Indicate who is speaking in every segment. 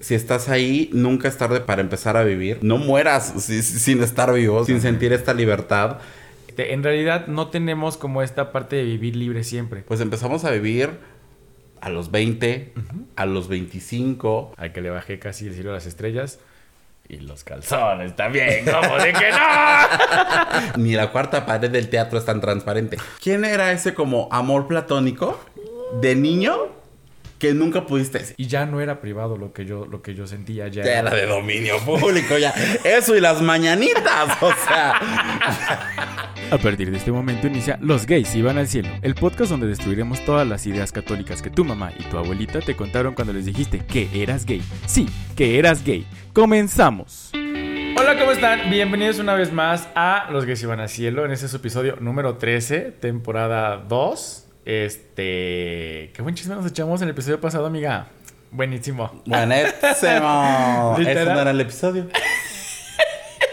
Speaker 1: Si estás ahí, nunca es tarde para empezar a vivir. No mueras si- si- sin estar vivo, sin sentir esta libertad.
Speaker 2: En realidad no tenemos como esta parte de vivir libre siempre.
Speaker 1: Pues empezamos a vivir a los 20, a los 25.
Speaker 2: Al que le bajé casi el cielo a las estrellas. Y los calzones también, ¿cómo de que no?
Speaker 1: Ni la cuarta pared del teatro es tan transparente. ¿Quién era ese como amor platónico de niño que nunca pudiste decir?
Speaker 2: Y ya no era privado lo que yo, lo que yo sentía, ya
Speaker 1: Ya era de dominio público, ya. Eso y las mañanitas, o sea.
Speaker 2: A partir de este momento inicia Los gays iban al cielo, el podcast donde destruiremos todas las ideas católicas que tu mamá y tu abuelita te contaron cuando les dijiste que eras gay. Sí, que eras gay. Comenzamos. Hola, ¿cómo están? Bienvenidos una vez más a Los gays iban al cielo. En este es su episodio número 13, temporada 2. Este... Qué buen chisme nos echamos en el episodio pasado, amiga. Buenísimo.
Speaker 1: Buenísimo. Eso no era el episodio.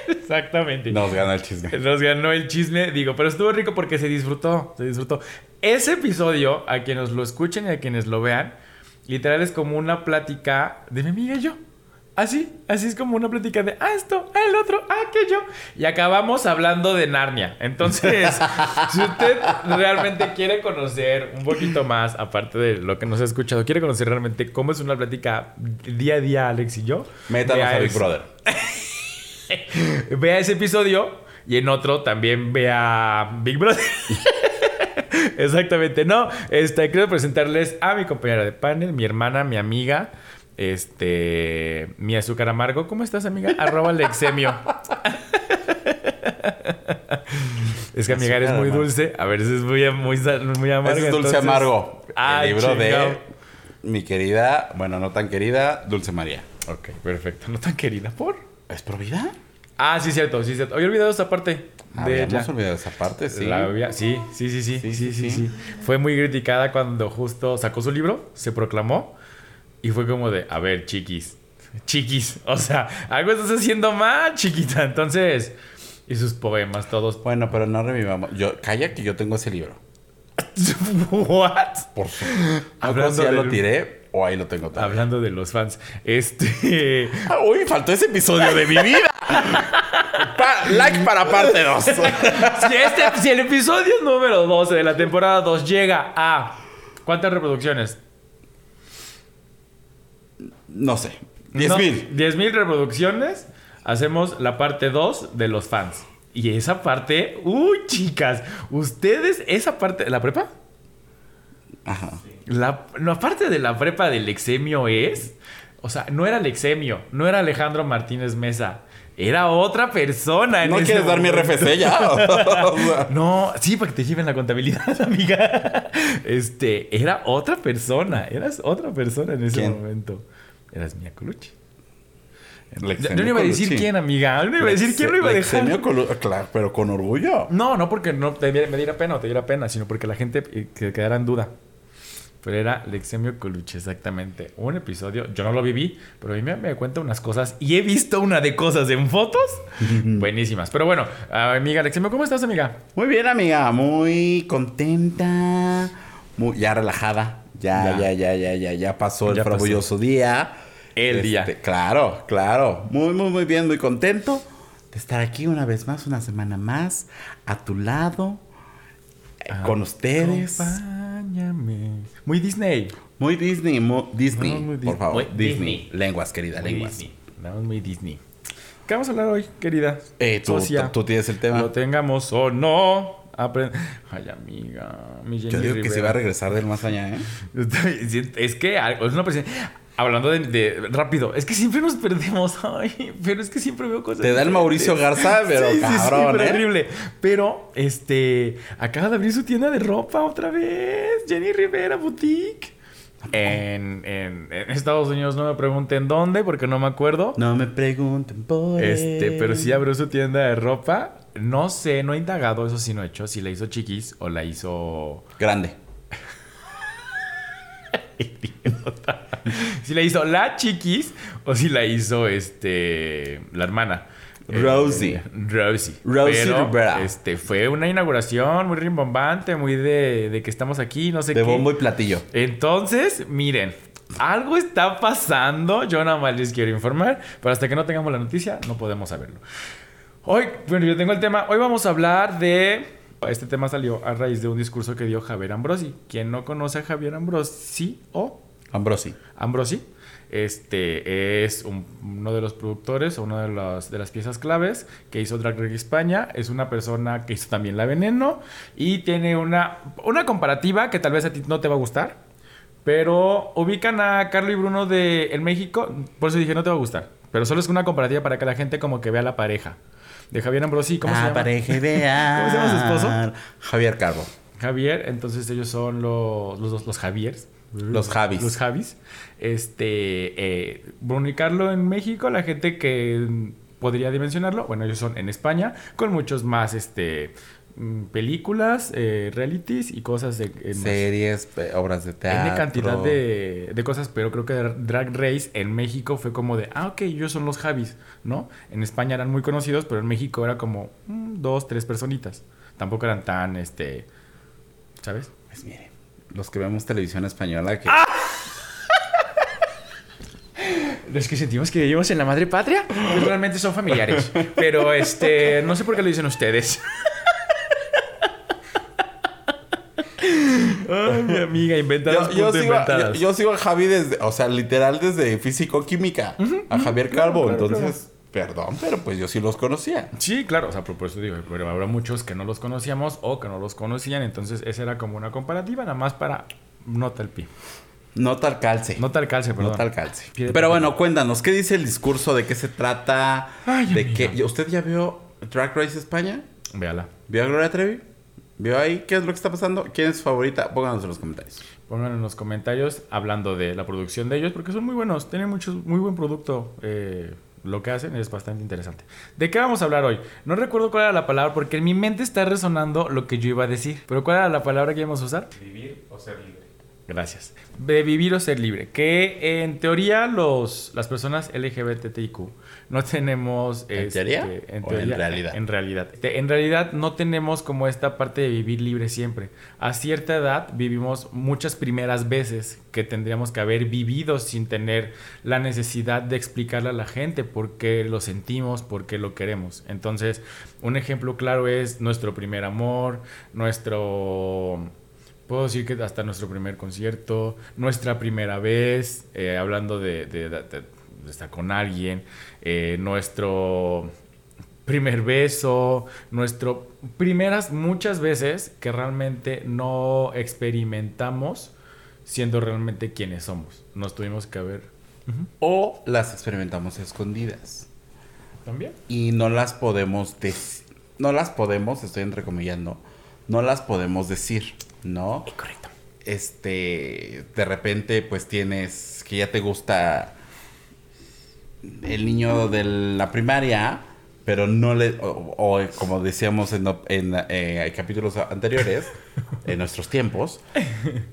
Speaker 2: Exactamente.
Speaker 1: Nos gana el chisme.
Speaker 2: Nos ganó el chisme, digo, pero estuvo rico porque se disfrutó, se disfrutó. Ese episodio, a quienes lo escuchen y a quienes lo vean, literal es como una plática de mi amiga y yo. Así, así es como una plática de, ah, esto, ah, el otro, ah, aquello. Y acabamos hablando de Narnia. Entonces, si usted realmente quiere conocer un poquito más, aparte de lo que nos ha escuchado, quiere conocer realmente cómo es una plática día a día, Alex y yo.
Speaker 1: Métanos a Big. Brother.
Speaker 2: vea ese episodio y en otro también vea Big Brother. Exactamente, no. Este, quiero presentarles a mi compañera de panel, mi hermana, mi amiga, este, mi azúcar amargo. ¿Cómo estás, amiga? Arroba Lexemio. es que amiga
Speaker 1: Azúcar
Speaker 2: muy
Speaker 1: amargo.
Speaker 2: dulce, a veces es muy, muy, muy amarga.
Speaker 1: Ese es Dulce
Speaker 2: entonces-
Speaker 1: Amargo.
Speaker 2: Ay,
Speaker 1: el libro de mi querida, bueno, no tan querida, Dulce María.
Speaker 2: Ok, perfecto. No tan querida, ¿por?
Speaker 1: ¿Es por vida?
Speaker 2: Ah, sí, cierto, sí, cierto. Había olvidado esa parte de
Speaker 1: Habíamos olvidado esa parte, sí,
Speaker 2: sí, sí, sí, sí, sí, sí, sí. Fue muy criticada cuando justo sacó su libro, se proclamó y fue como de, a ver, chiquis, chiquis, o sea, algo estás haciendo mal, chiquita. Entonces, y sus poemas todos.
Speaker 1: Bueno, pero no revivamos. Yo, calla que yo tengo ese libro.
Speaker 2: What?
Speaker 1: Por favor. Si ya lo tiré o ahí lo tengo todavía.
Speaker 2: Hablando de los fans, este,
Speaker 1: Ah, Uy, faltó ese episodio de mi vida. Pa- like para parte 2.
Speaker 2: si, este, si el episodio número 12 de la temporada 2 llega a ¿cuántas reproducciones?
Speaker 1: No sé. 10
Speaker 2: No,
Speaker 1: mil.
Speaker 2: 10 mil reproducciones. Hacemos la parte 2 de los fans. Y esa parte, uy, chicas, ustedes, esa parte, ¿la prepa?
Speaker 1: Ajá.
Speaker 2: La, la parte de la prepa del exemio es, o sea, no era el exemio, no era Alejandro Martínez Mesa, era otra persona. en
Speaker 1: ¿No
Speaker 2: ese
Speaker 1: quieres dar mi. RFC ya? O sea,
Speaker 2: No, sí, para que te lleven la contabilidad, amiga. Este, era otra persona, eras otra persona en ese
Speaker 1: ¿Quién?
Speaker 2: momento. Eras Mia Colucci. Yo, no iba a decir
Speaker 1: Colucci.
Speaker 2: quién, amiga. Yo no iba a decir quién lo iba a dejar.
Speaker 1: Claro, pero con orgullo.
Speaker 2: No, no porque no te, me diera pena o te diera pena, sino porque la gente eh, que quedara en duda. Pero era Lexemio Colucci, exactamente. Un episodio, yo no lo viví, pero a mí me, me cuenta unas cosas y he visto una de cosas en fotos buenísimas. Pero bueno, amiga Lexemio, ¿cómo estás, amiga?
Speaker 1: Muy bien, amiga. Muy contenta. Muy, ya relajada. Ya,
Speaker 2: Ya.
Speaker 1: ya, ya, ya, ya, ya pasó el
Speaker 2: Ya
Speaker 1: fabuloso día.
Speaker 2: El día.
Speaker 1: Claro, claro. Muy, muy, muy bien, muy contento de estar aquí una vez más, una semana más, a tu lado, eh, con ustedes.
Speaker 2: Acompáñame. Muy Disney.
Speaker 1: Muy Disney, mu- Disney,
Speaker 2: No, muy
Speaker 1: por favor.
Speaker 2: muy
Speaker 1: Disney.
Speaker 2: Disney.
Speaker 1: Lenguas, querida,
Speaker 2: Muy
Speaker 1: lenguas.
Speaker 2: Disney. Muy Disney. ¿Qué vamos a hablar hoy, querida?
Speaker 1: Eh, tú,
Speaker 2: socia?
Speaker 1: tú tienes el tema.
Speaker 2: Lo tengamos o no. Apren- Ay, amiga. Mi
Speaker 1: Yo digo que se va a regresar del más allá, ¿eh?
Speaker 2: Es que es una persona. Hablando de, de- rápido, es que siempre nos perdemos. Ay, pero es que siempre veo cosas.
Speaker 1: Te da el Mauricio Garza, pero
Speaker 2: Sí, sí, sí,
Speaker 1: cabrón,
Speaker 2: pero
Speaker 1: ¿eh?
Speaker 2: horrible. Pero, este, acaba de abrir su tienda de ropa otra vez. Jenny Rivera Boutique. En, en- en Estados Unidos, no me pregunten dónde, porque no me acuerdo.
Speaker 1: No me pregunten por
Speaker 2: Este, pero sí abrió su tienda de ropa. No sé, no he indagado, eso sí no he hecho. Si la hizo chiquis o la hizo.
Speaker 1: Grande.
Speaker 2: si la hizo la chiquis o si la hizo este la hermana.
Speaker 1: Rosie.
Speaker 2: Eh, Rosie.
Speaker 1: Rosie
Speaker 2: Pero,
Speaker 1: Rivera.
Speaker 2: Este, fue una inauguración muy rimbombante, muy de, de que estamos aquí, no sé
Speaker 1: De
Speaker 2: qué.
Speaker 1: bombo y platillo.
Speaker 2: Entonces, miren, Algo está pasando. Yo nada más les quiero informar. Pero hasta que no tengamos la noticia, no podemos saberlo. Hoy, bueno, yo tengo el tema. Hoy vamos a hablar de. Este tema salió a raíz de un discurso que dio Javier Ambrosi. Quien no conoce a Javier Ambrosi o.
Speaker 1: Ambrosi.
Speaker 2: Ambrosi. Este es un- uno de los productores o una de las, de las piezas claves que hizo Drag Race España. Es una persona que hizo también La Veneno y tiene una, una comparativa que tal vez a ti no te va a gustar. Pero ubican a Carlos y Bruno de en México, por eso dije no te va a gustar. Pero solo es una comparativa para que la gente como que vea la pareja. De Javier Ambrosi, ¿cómo se
Speaker 1: Ah,
Speaker 2: llama?
Speaker 1: pareja ideal.
Speaker 2: ¿Cómo se llama su esposo?
Speaker 1: Javier Carbo.
Speaker 2: Javier, entonces ellos son los, los, dos- los Javiers.
Speaker 1: Los Javis.
Speaker 2: Los Javis. Este, eh, Bruno y Carlo en México, la gente que podría dimensionarlo, bueno, ellos son en España, con muchos más este, películas, eh, realities y cosas de...
Speaker 1: Series, obras de teatro.
Speaker 2: Tiene cantidad de, de cosas, pero creo que Drag Race en México fue como de, ah, ok, ellos son los Javis, ¿no? En España eran muy conocidos, pero en México era como mm, dos, tres personitas. Tampoco eran tan, este, ¿sabes?
Speaker 1: Pues miren, los que vemos televisión española que...
Speaker 2: ¡Ah! Los que sentimos que vivimos en la madre patria, pues realmente son familiares. Pero este, no sé por qué lo dicen ustedes. Ay, mi amiga, inventadas
Speaker 1: Yo, yo sigo,
Speaker 2: inventadas.
Speaker 1: yo- yo sigo a Javi desde, o sea, literal desde físico-química, a Javier Calvo,
Speaker 2: claro,
Speaker 1: entonces, perdón, pero pues yo sí los conocía.
Speaker 2: Sí, claro, o sea, por eso digo, pero habrá muchos que no los conocíamos o que no los conocían, entonces esa era como una comparativa, nada más para nota el pie.
Speaker 1: No tal calce.
Speaker 2: Nota el calce, perdón.
Speaker 1: No tal calce. Pero bueno, cuéntanos, ¿qué dice el discurso? ¿De qué se trata?
Speaker 2: Ay,
Speaker 1: ¿De
Speaker 2: amiga.
Speaker 1: qué? ¿Usted ya vio Drag Race España?
Speaker 2: Véala.
Speaker 1: ¿Vio a Gloria Trevi? ¿Vio ahí qué es lo que está pasando? ¿Quién es su favorita? Pónganos en los comentarios.
Speaker 2: Pongan en los comentarios hablando de la producción de ellos, porque son muy buenos, tienen muchos, muy buen producto. eh, lo que hacen es bastante interesante. ¿De qué vamos a hablar hoy? No recuerdo cuál era la palabra, porque en mi mente está resonando lo que yo iba a decir. Pero ¿cuál era la palabra que íbamos a usar?
Speaker 3: Vivir o ser libre.
Speaker 2: Gracias. De vivir o ser libre. Que en teoría los, las personas LGBTIQ no tenemos...
Speaker 1: ¿En
Speaker 2: este,
Speaker 1: teoría?
Speaker 2: En,
Speaker 1: ¿O en
Speaker 2: teoría,
Speaker 1: realidad?
Speaker 2: En realidad. Este, En realidad no tenemos como esta parte de vivir libre siempre. A cierta edad vivimos muchas primeras veces que tendríamos que haber vivido sin tener la necesidad de explicarle a la gente por qué lo sentimos, por qué lo queremos. Entonces, un ejemplo claro es nuestro primer amor, nuestro... Puedo decir que hasta nuestro primer concierto, nuestra primera vez, eh, hablando de, de- de- estar con alguien, eh, nuestro primer beso, nuestro primeras muchas veces que realmente no experimentamos siendo realmente quienes somos. Nos tuvimos que ver.
Speaker 1: O las experimentamos escondidas.
Speaker 2: También.
Speaker 1: Y no las podemos decir. No las podemos, estoy entrecomillando. No las podemos decir, ¿no?
Speaker 2: Correcto.
Speaker 1: este de repente pues tienes que ya te gusta el niño de la primaria pero no le o, o, como decíamos en, en, eh, capítulos anteriores en nuestros tiempos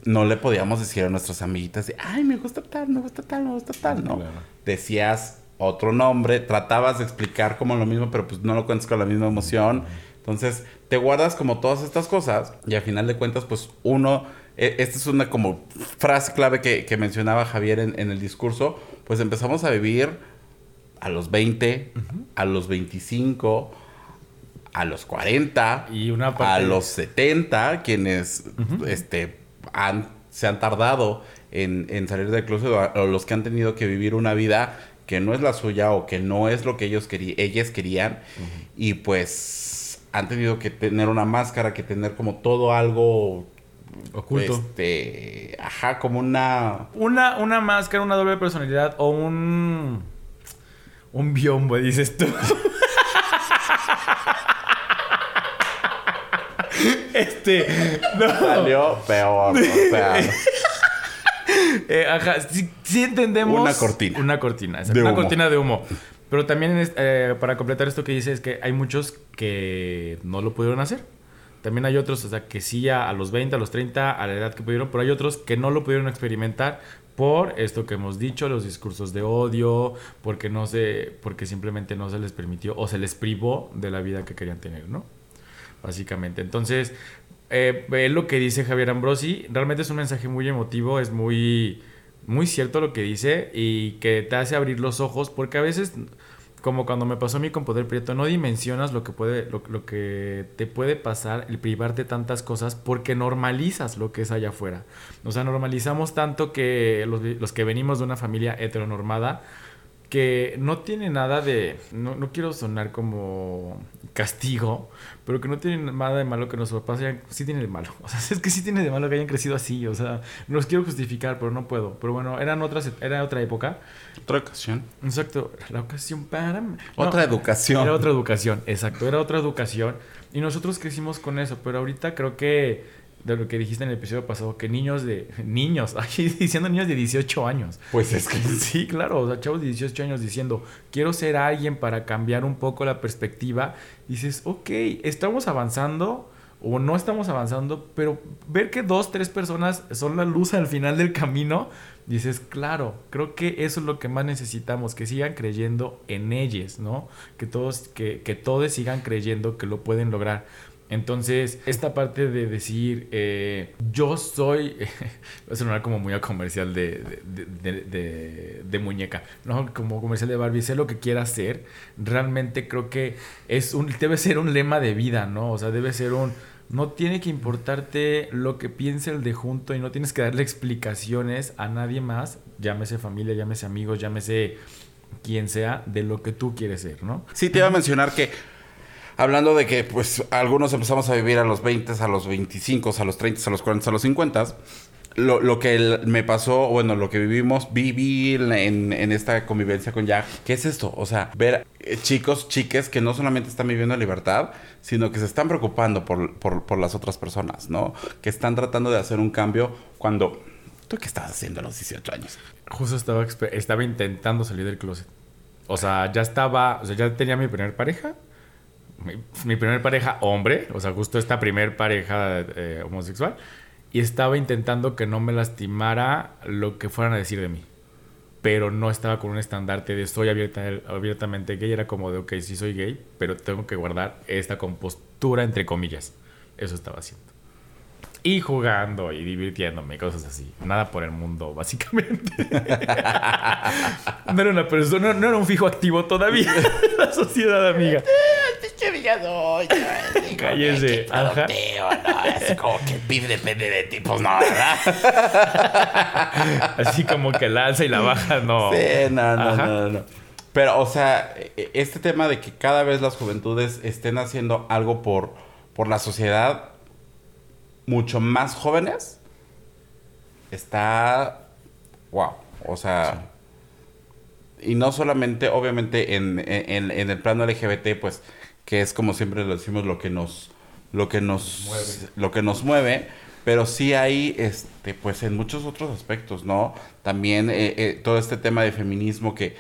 Speaker 1: no le podíamos decir a nuestras amiguitas de, ay me gusta tal me gusta tal me gusta tal no
Speaker 2: Claro.
Speaker 1: decías otro nombre tratabas de explicar como lo mismo pero pues no lo cuentas con la misma emoción entonces te guardas como todas estas cosas y al final de cuentas pues uno e- esta es una como frase clave que, que mencionaba Javier en, en el discurso pues empezamos a vivir a los 20 a los 25 a los 40
Speaker 2: Y una
Speaker 1: a los 70 quienes este han se han tardado en, en salir del closet o, los que han tenido que vivir una vida que no es la suya o que no es lo que ellos querían ellas querían y pues han tenido que tener una máscara que tener como todo algo
Speaker 2: Oculto.
Speaker 1: este ajá como una
Speaker 2: Una, una máscara, una doble personalidad o un. Un biombo, dices tú. este. No.
Speaker 1: salió peor o sea
Speaker 2: Eh, ajá, sí, sí entendemos.
Speaker 1: Una cortina.
Speaker 2: Una cortina, exacto, una
Speaker 1: humo.
Speaker 2: cortina de humo. Pero también, eh, para completar esto que dices, es que hay muchos que no lo pudieron hacer. También hay otros, o sea, que sí a, a los 20, a los 30, a la edad que pudieron, pero hay otros que no lo pudieron experimentar por esto que hemos dicho, los discursos de odio, porque no se, porque simplemente no se les permitió o se les privó de la vida que querían tener, ¿no? Básicamente. Entonces, eh, lo que dice Javier Ambrosi. Realmente es un mensaje muy emotivo, es muy muy cierto lo que dice y que te hace abrir los ojos porque a veces como cuando me pasó a mí con Poder Prieto, no dimensionas lo que puede, lo, lo, que te puede pasar el privarte tantas cosas porque normalizas lo que es allá afuera. O sea, normalizamos tanto que los, los que venimos de una familia heteronormada, que no tiene nada de. No, no, quiero sonar como castigo, pero que no tiene nada de malo que nuestros papás hayan. Sí tiene de malo. O sea, es que sí tiene de malo que hayan crecido así. O sea, no los quiero justificar, pero no puedo. Pero bueno, eran otras, era otra época.
Speaker 1: Otra ocasión.
Speaker 2: Exacto. La ocasión para.
Speaker 1: Otra educación.
Speaker 2: Era otra educación, exacto. Era otra educación. Y nosotros crecimos con eso, pero ahorita creo que de lo que dijiste en el episodio pasado, que niños de... Niños, ay, diciendo niños de 18 años.
Speaker 1: Pues es que...
Speaker 2: Sí, claro, o sea, chavos de 18 años diciendo, quiero ser alguien para cambiar un poco la perspectiva. Dices, ok, estamos avanzando o no estamos avanzando, pero ver que dos, tres personas son la luz al final del camino, dices, claro, creo que eso es lo que más necesitamos, que sigan creyendo en ellos, ¿no? Que todos, que, que todos sigan creyendo que lo pueden lograr. Entonces, esta parte de decir, eh, yo soy, va a sonar como muy a comercial de, de, muñeca, ¿no? Como comercial de Barbie, sé lo que quiera hacer, realmente creo que es debe ser un lema de vida, ¿no? O sea, debe ser un, no tiene que importarte lo que piense el de junto y no tienes que darle explicaciones a nadie más, llámese familia, llámese amigos, llámese quien sea, de lo que tú quieres ser, ¿no?
Speaker 1: Sí, te iba a mencionar que hablando de que pues algunos empezamos a vivir a los 20, a los 25, a los 30, a los 40, a los 50. Lo, lo que me pasó, bueno, lo que vivimos, viví en, en, esta convivencia con Jack, ¿qué es esto? O sea, ver eh, chicos, chiques que no solamente están viviendo en libertad, sino que se están preocupando por, por, por las otras personas, ¿no? Que están tratando de hacer un cambio cuando... ¿Tú qué estabas haciendo a los 18 años?
Speaker 2: Justo estaba, estaba intentando salir del closet. O sea, ya estaba, o sea, ya tenía mi primer pareja mi, primer pareja hombre, o sea, justo esta primer pareja eh, homosexual, y estaba intentando que no me lastimara lo que fueran a decir de mí. Pero no estaba con un estandarte de soy abierta, abiertamente gay, era como de, ok, sí soy gay, pero tengo que guardar esta compostura entre comillas. Eso estaba haciendo y jugando y divirtiéndome, cosas así. Nada por el mundo, básicamente. no era una persona, no, era un fijo activo todavía la sociedad amiga. Cállese.
Speaker 1: Ajá. No, es como que el PIB depende de ti, pues no, ¿verdad?
Speaker 2: Así como que la alza y la baja, no.
Speaker 1: Sí, no, no, no, no. Pero, o sea, e, este tema de que cada vez las juventudes estén haciendo algo por, por la sociedad, mucho más jóvenes, está wow. O sea, y no solamente, obviamente, en, en, en, el plano LGBT, pues, que es como siempre lo decimos, lo que nos, lo que nos, mueve. lo que nos mueve, pero sí hay, este, pues, en muchos otros aspectos, ¿no? También eh, eh, todo este tema de feminismo que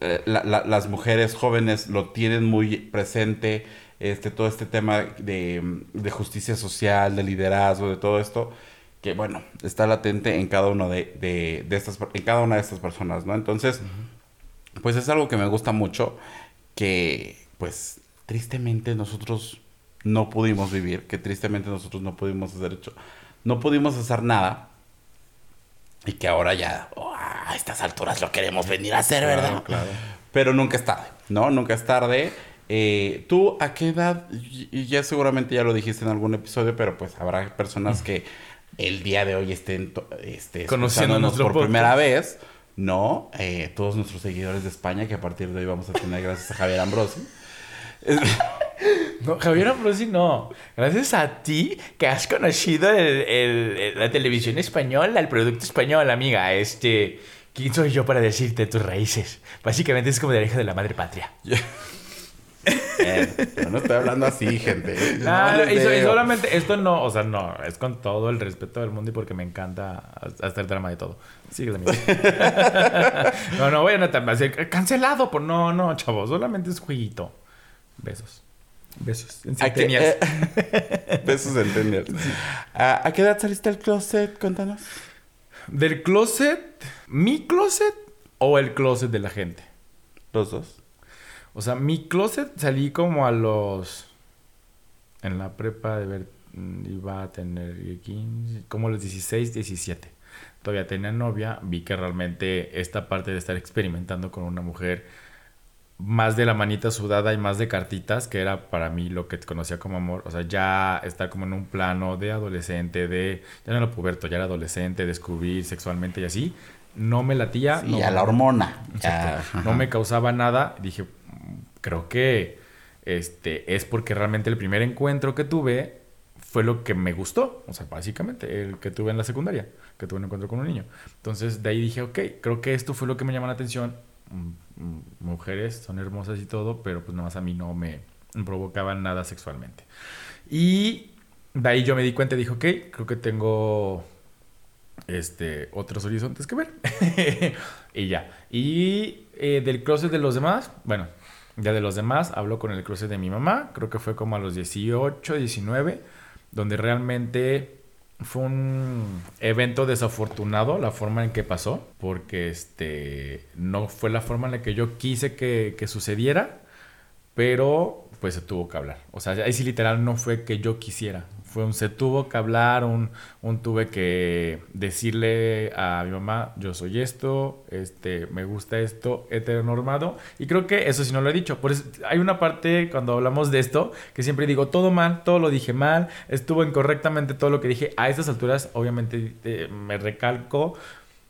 Speaker 1: eh, la, la, las mujeres jóvenes lo tienen muy presente este, todo este tema de, de, justicia social, de liderazgo, de todo esto, que bueno, está latente en cada uno de, de, de estas, en cada una de estas personas, ¿no? Entonces, uh -huh. pues es algo que me gusta mucho, que pues tristemente nosotros no pudimos vivir, que tristemente nosotros no pudimos hacer hecho, no pudimos hacer nada, y que ahora ya, oh, a estas alturas lo queremos venir a hacer,
Speaker 2: claro,
Speaker 1: ¿verdad?
Speaker 2: Claro.
Speaker 1: Pero nunca es tarde, ¿no? Nunca es tarde. Eh, ¿Tú a qué edad? Y ya seguramente ya lo dijiste en algún episodio, pero pues habrá personas que el día de hoy estén este,
Speaker 2: conociéndonos
Speaker 1: por
Speaker 2: podcast.
Speaker 1: primera vez, ¿no? Eh, todos nuestros seguidores de España, que a partir de hoy vamos a tener gracias a Javier Ambrosi.
Speaker 2: No, Javier Ambrosi no. Gracias a ti que has conocido el, el, el, la televisión española, el producto español, amiga. Este, ¿quién soy yo para decirte tus raíces? Básicamente es como de la hija de la madre patria.
Speaker 1: Eh, no estoy hablando así, gente.
Speaker 2: Ah, no, y, y, solamente, esto no, o sea, no, es con todo el respeto del mundo y porque me encanta hacer drama de todo. Sigue No, no, vayan a hacer cancelado por no, no, chavos, solamente es jueguito. Besos. Besos. En
Speaker 1: ¿A qué, eh, besos en Tinder. Sí. ¿A, ¿A qué edad saliste del closet? Cuéntanos.
Speaker 2: ¿Del closet? ¿Mi closet o el closet de la gente?
Speaker 1: Los dos.
Speaker 2: O sea, mi closet salí como a los. En la prepa de ver. Iba a tener 15. Como a los 16, 17. todavía tenía novia, vi que realmente esta parte de estar experimentando con una mujer más de la manita sudada y más de cartitas, que era para mí lo que conocía como amor. O sea, ya estar como en un plano de adolescente, de. Ya no era puberto, ya era adolescente, descubrir sexualmente y así. No me latía. No,
Speaker 1: a la hormona.
Speaker 2: Exacto. no me causaba nada. Dije, creo que este es porque realmente el primer encuentro que tuve fue lo que me gustó. O sea, básicamente, el que tuve en la secundaria, que tuve un encuentro con un niño. Entonces, de ahí dije, ok, creo que esto fue lo que me llamó la atención mujeres, son hermosas y todo, pero pues nada más a mí no me provocaban nada sexualmente. Y de ahí yo me di cuenta y dije, ok, creo que tengo este, otros horizontes que ver. y ya. Y eh, del closet de los demás, bueno, ya de los demás, hablo con el closet de mi mamá, creo que fue como a los 18, 19, donde realmente fue un evento desafortunado la forma en que pasó, porque este no fue la forma en la que yo quise que, que sucediera, pero pues se tuvo que hablar. O sea, ahí sí literal no fue que yo quisiera, fue un se tuvo que hablar, un, un tuve que decirle a mi mamá, yo soy esto, este, me gusta esto, heteronormado. Y creo que eso sí no lo he dicho. Por eso, hay una parte cuando hablamos de esto que siempre digo, todo mal, todo lo dije mal, estuvo incorrectamente todo lo que dije. A estas alturas, obviamente, me recalco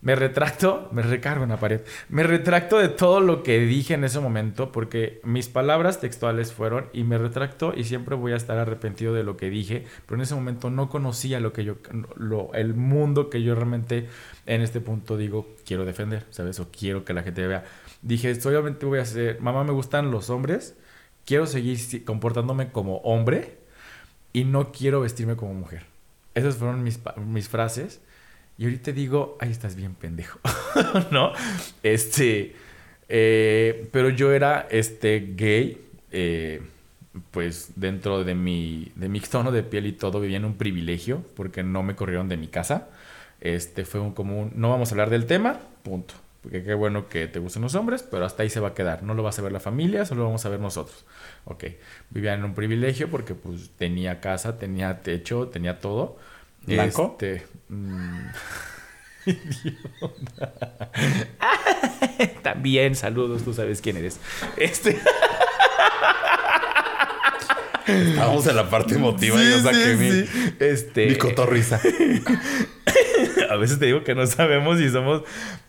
Speaker 2: me retracto, me recargo en la pared, me retracto de todo lo que dije en ese momento porque mis palabras textuales fueron y me retracto y siempre voy a estar arrepentido de lo que dije, pero en ese momento no conocía lo que yo, el mundo que yo realmente en este punto digo quiero defender, ¿sabes? O quiero que la gente vea. Dije, obviamente voy a ser, mamá me gustan los hombres, quiero seguir comportándome como hombre y no quiero vestirme como mujer. Esas fueron mis frases y ahorita digo, ahí estás bien pendejo, ¿no? Este, eh, pero yo era este gay, eh, pues dentro de mi, de mi tono de piel y todo vivía en un privilegio porque no me corrieron de mi casa. Este fue un común, no vamos a hablar del tema, punto. Porque qué bueno que te gusten los hombres, pero hasta ahí se va a quedar. No lo vas a ver la familia, solo lo vamos a ver nosotros. Ok, vivía en un privilegio porque pues tenía casa, tenía techo, tenía todo
Speaker 1: ¿Blanco?
Speaker 2: Este, mm, También, saludos, tú sabes quién eres. Este.
Speaker 1: Vamos a la parte emotiva y yo saqué mi,
Speaker 2: este...
Speaker 1: mi cotorriza.
Speaker 2: a veces te digo que no sabemos si somos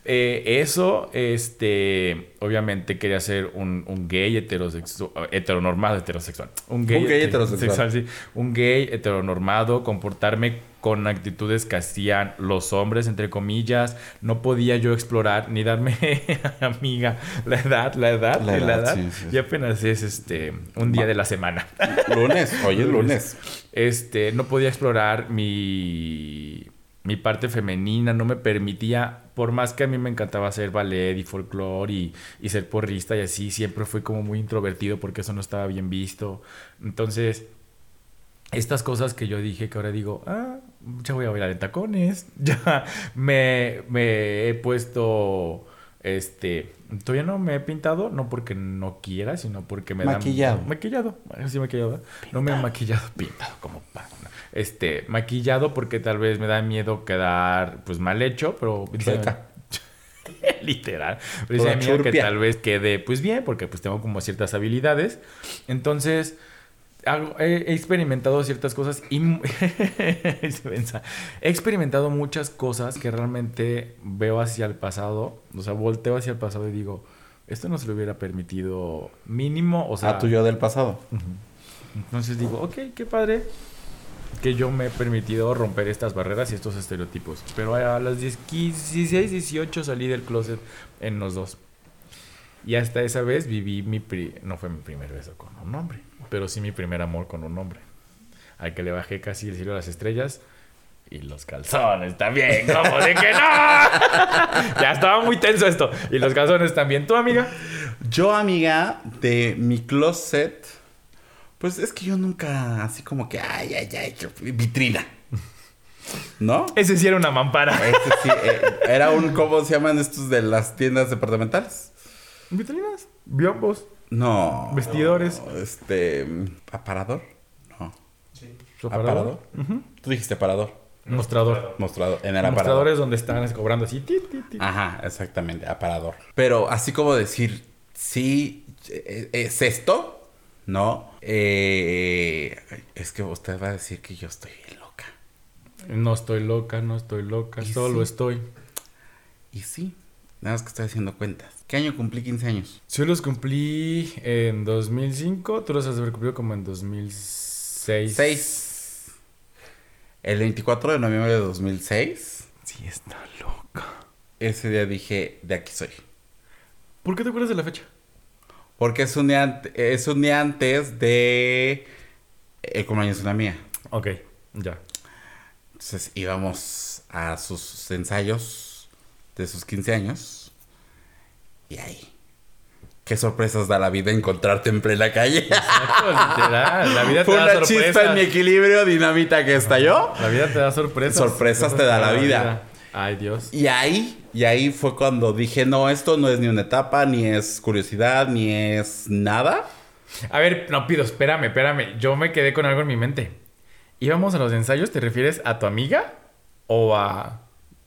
Speaker 2: eh, eso. Este, obviamente quería ser un, un gay heterosexual, heteronormado, heterosexual.
Speaker 1: Un gay, heterosexual.
Speaker 2: sí. Un gay heteronormado, comportarme con actitudes que hacían los hombres, entre comillas. No podía yo explorar ni darme, amiga, la edad, la edad, la edad. Y apenas es este un día de la semana.
Speaker 1: Lunes, hoy es lunes.
Speaker 2: Este, no podía explorar mi mi parte femenina no me permitía, por más que a mí me encantaba hacer ballet y folclore y, y, ser porrista y así, siempre fui como muy introvertido porque eso no estaba bien visto. Entonces, estas cosas que yo dije que ahora digo, ah, ya voy a bailar en tacones, ya me, me he puesto, este, todavía no me he pintado, no porque no quiera, sino porque me
Speaker 1: maquillado.
Speaker 2: da... Maquillado. Sí, maquillado. No me he maquillado, pintado como pan. Este, maquillado porque tal vez me da miedo quedar, pues, mal hecho, pero... Literal. Pero dice miedo que tal vez quede, pues, bien, porque, pues, tengo como ciertas habilidades. Entonces he experimentado ciertas cosas y he experimentado muchas cosas que realmente veo hacia el pasado, o sea, volteo hacia el pasado y digo, esto no se lo hubiera permitido mínimo, o sea...
Speaker 1: A tu yo del pasado.
Speaker 2: Entonces digo, ok, qué padre que yo me he permitido romper estas barreras y estos estereotipos. Pero a las 16, 18 salí del closet en los dos. Y hasta esa vez viví mi... no fue mi primer beso con un hombre pero sí mi primer amor con un hombre. Al que le bajé casi el cielo a las estrellas. Y los calzones también, ¿cómo de que no? ya estaba muy tenso esto. Y los calzones también. ¿Tú, amiga?
Speaker 1: Yo, amiga, de mi closet, pues es que yo nunca, así como que, ay, ay, ay, vitrina. ¿No?
Speaker 2: Ese sí era una mampara.
Speaker 1: Ese sí, eh, era un, ¿cómo se llaman estos de las tiendas departamentales?
Speaker 2: Vitrinas, biombos.
Speaker 1: No.
Speaker 2: Vestidores.
Speaker 1: este. ¿Aparador? No.
Speaker 2: Sí. ¿Aparador?
Speaker 1: Tú dijiste aparador.
Speaker 2: Mostrador.
Speaker 1: Mostrador, en el aparador.
Speaker 2: Mostradores donde están cobrando así. ti, ti, ti.
Speaker 1: Ajá, exactamente, aparador. Pero así como decir, sí, eh, es esto, ¿no? Eh, es que usted va a decir que yo estoy bien loca.
Speaker 2: No estoy loca, no estoy loca, solo
Speaker 1: sí.
Speaker 2: estoy.
Speaker 1: Y sí, nada más que estoy haciendo cuentas. ¿Qué año cumplí 15 años?
Speaker 2: Yo los cumplí en 2005, tú los has de haber cumplido como en 2006.
Speaker 1: 6. El 24 de noviembre de 2006,
Speaker 2: Sí, está loca.
Speaker 1: ese día dije, de aquí soy.
Speaker 2: ¿Por qué te acuerdas de la fecha?
Speaker 1: Porque es un día, es un día antes de el cumpleaños de una mía.
Speaker 2: Ok, ya.
Speaker 1: Entonces íbamos a sus ensayos de sus 15 años. Y ahí. Qué sorpresas da la vida encontrarte en plena calle.
Speaker 2: Exacto, literal. La vida te
Speaker 1: Fue
Speaker 2: da
Speaker 1: una
Speaker 2: sorpresas.
Speaker 1: chispa en mi equilibrio dinamita que estalló.
Speaker 2: La vida te da sorpresas.
Speaker 1: Sorpresas te da la vida.
Speaker 2: Ay, Dios.
Speaker 1: Y ahí, y ahí fue cuando dije, no, esto no es ni una etapa, ni es curiosidad, ni es nada.
Speaker 2: A ver, no pido, espérame, espérame. Yo me quedé con algo en mi mente. ¿Íbamos a los ensayos? ¿Te refieres a tu amiga? ¿O a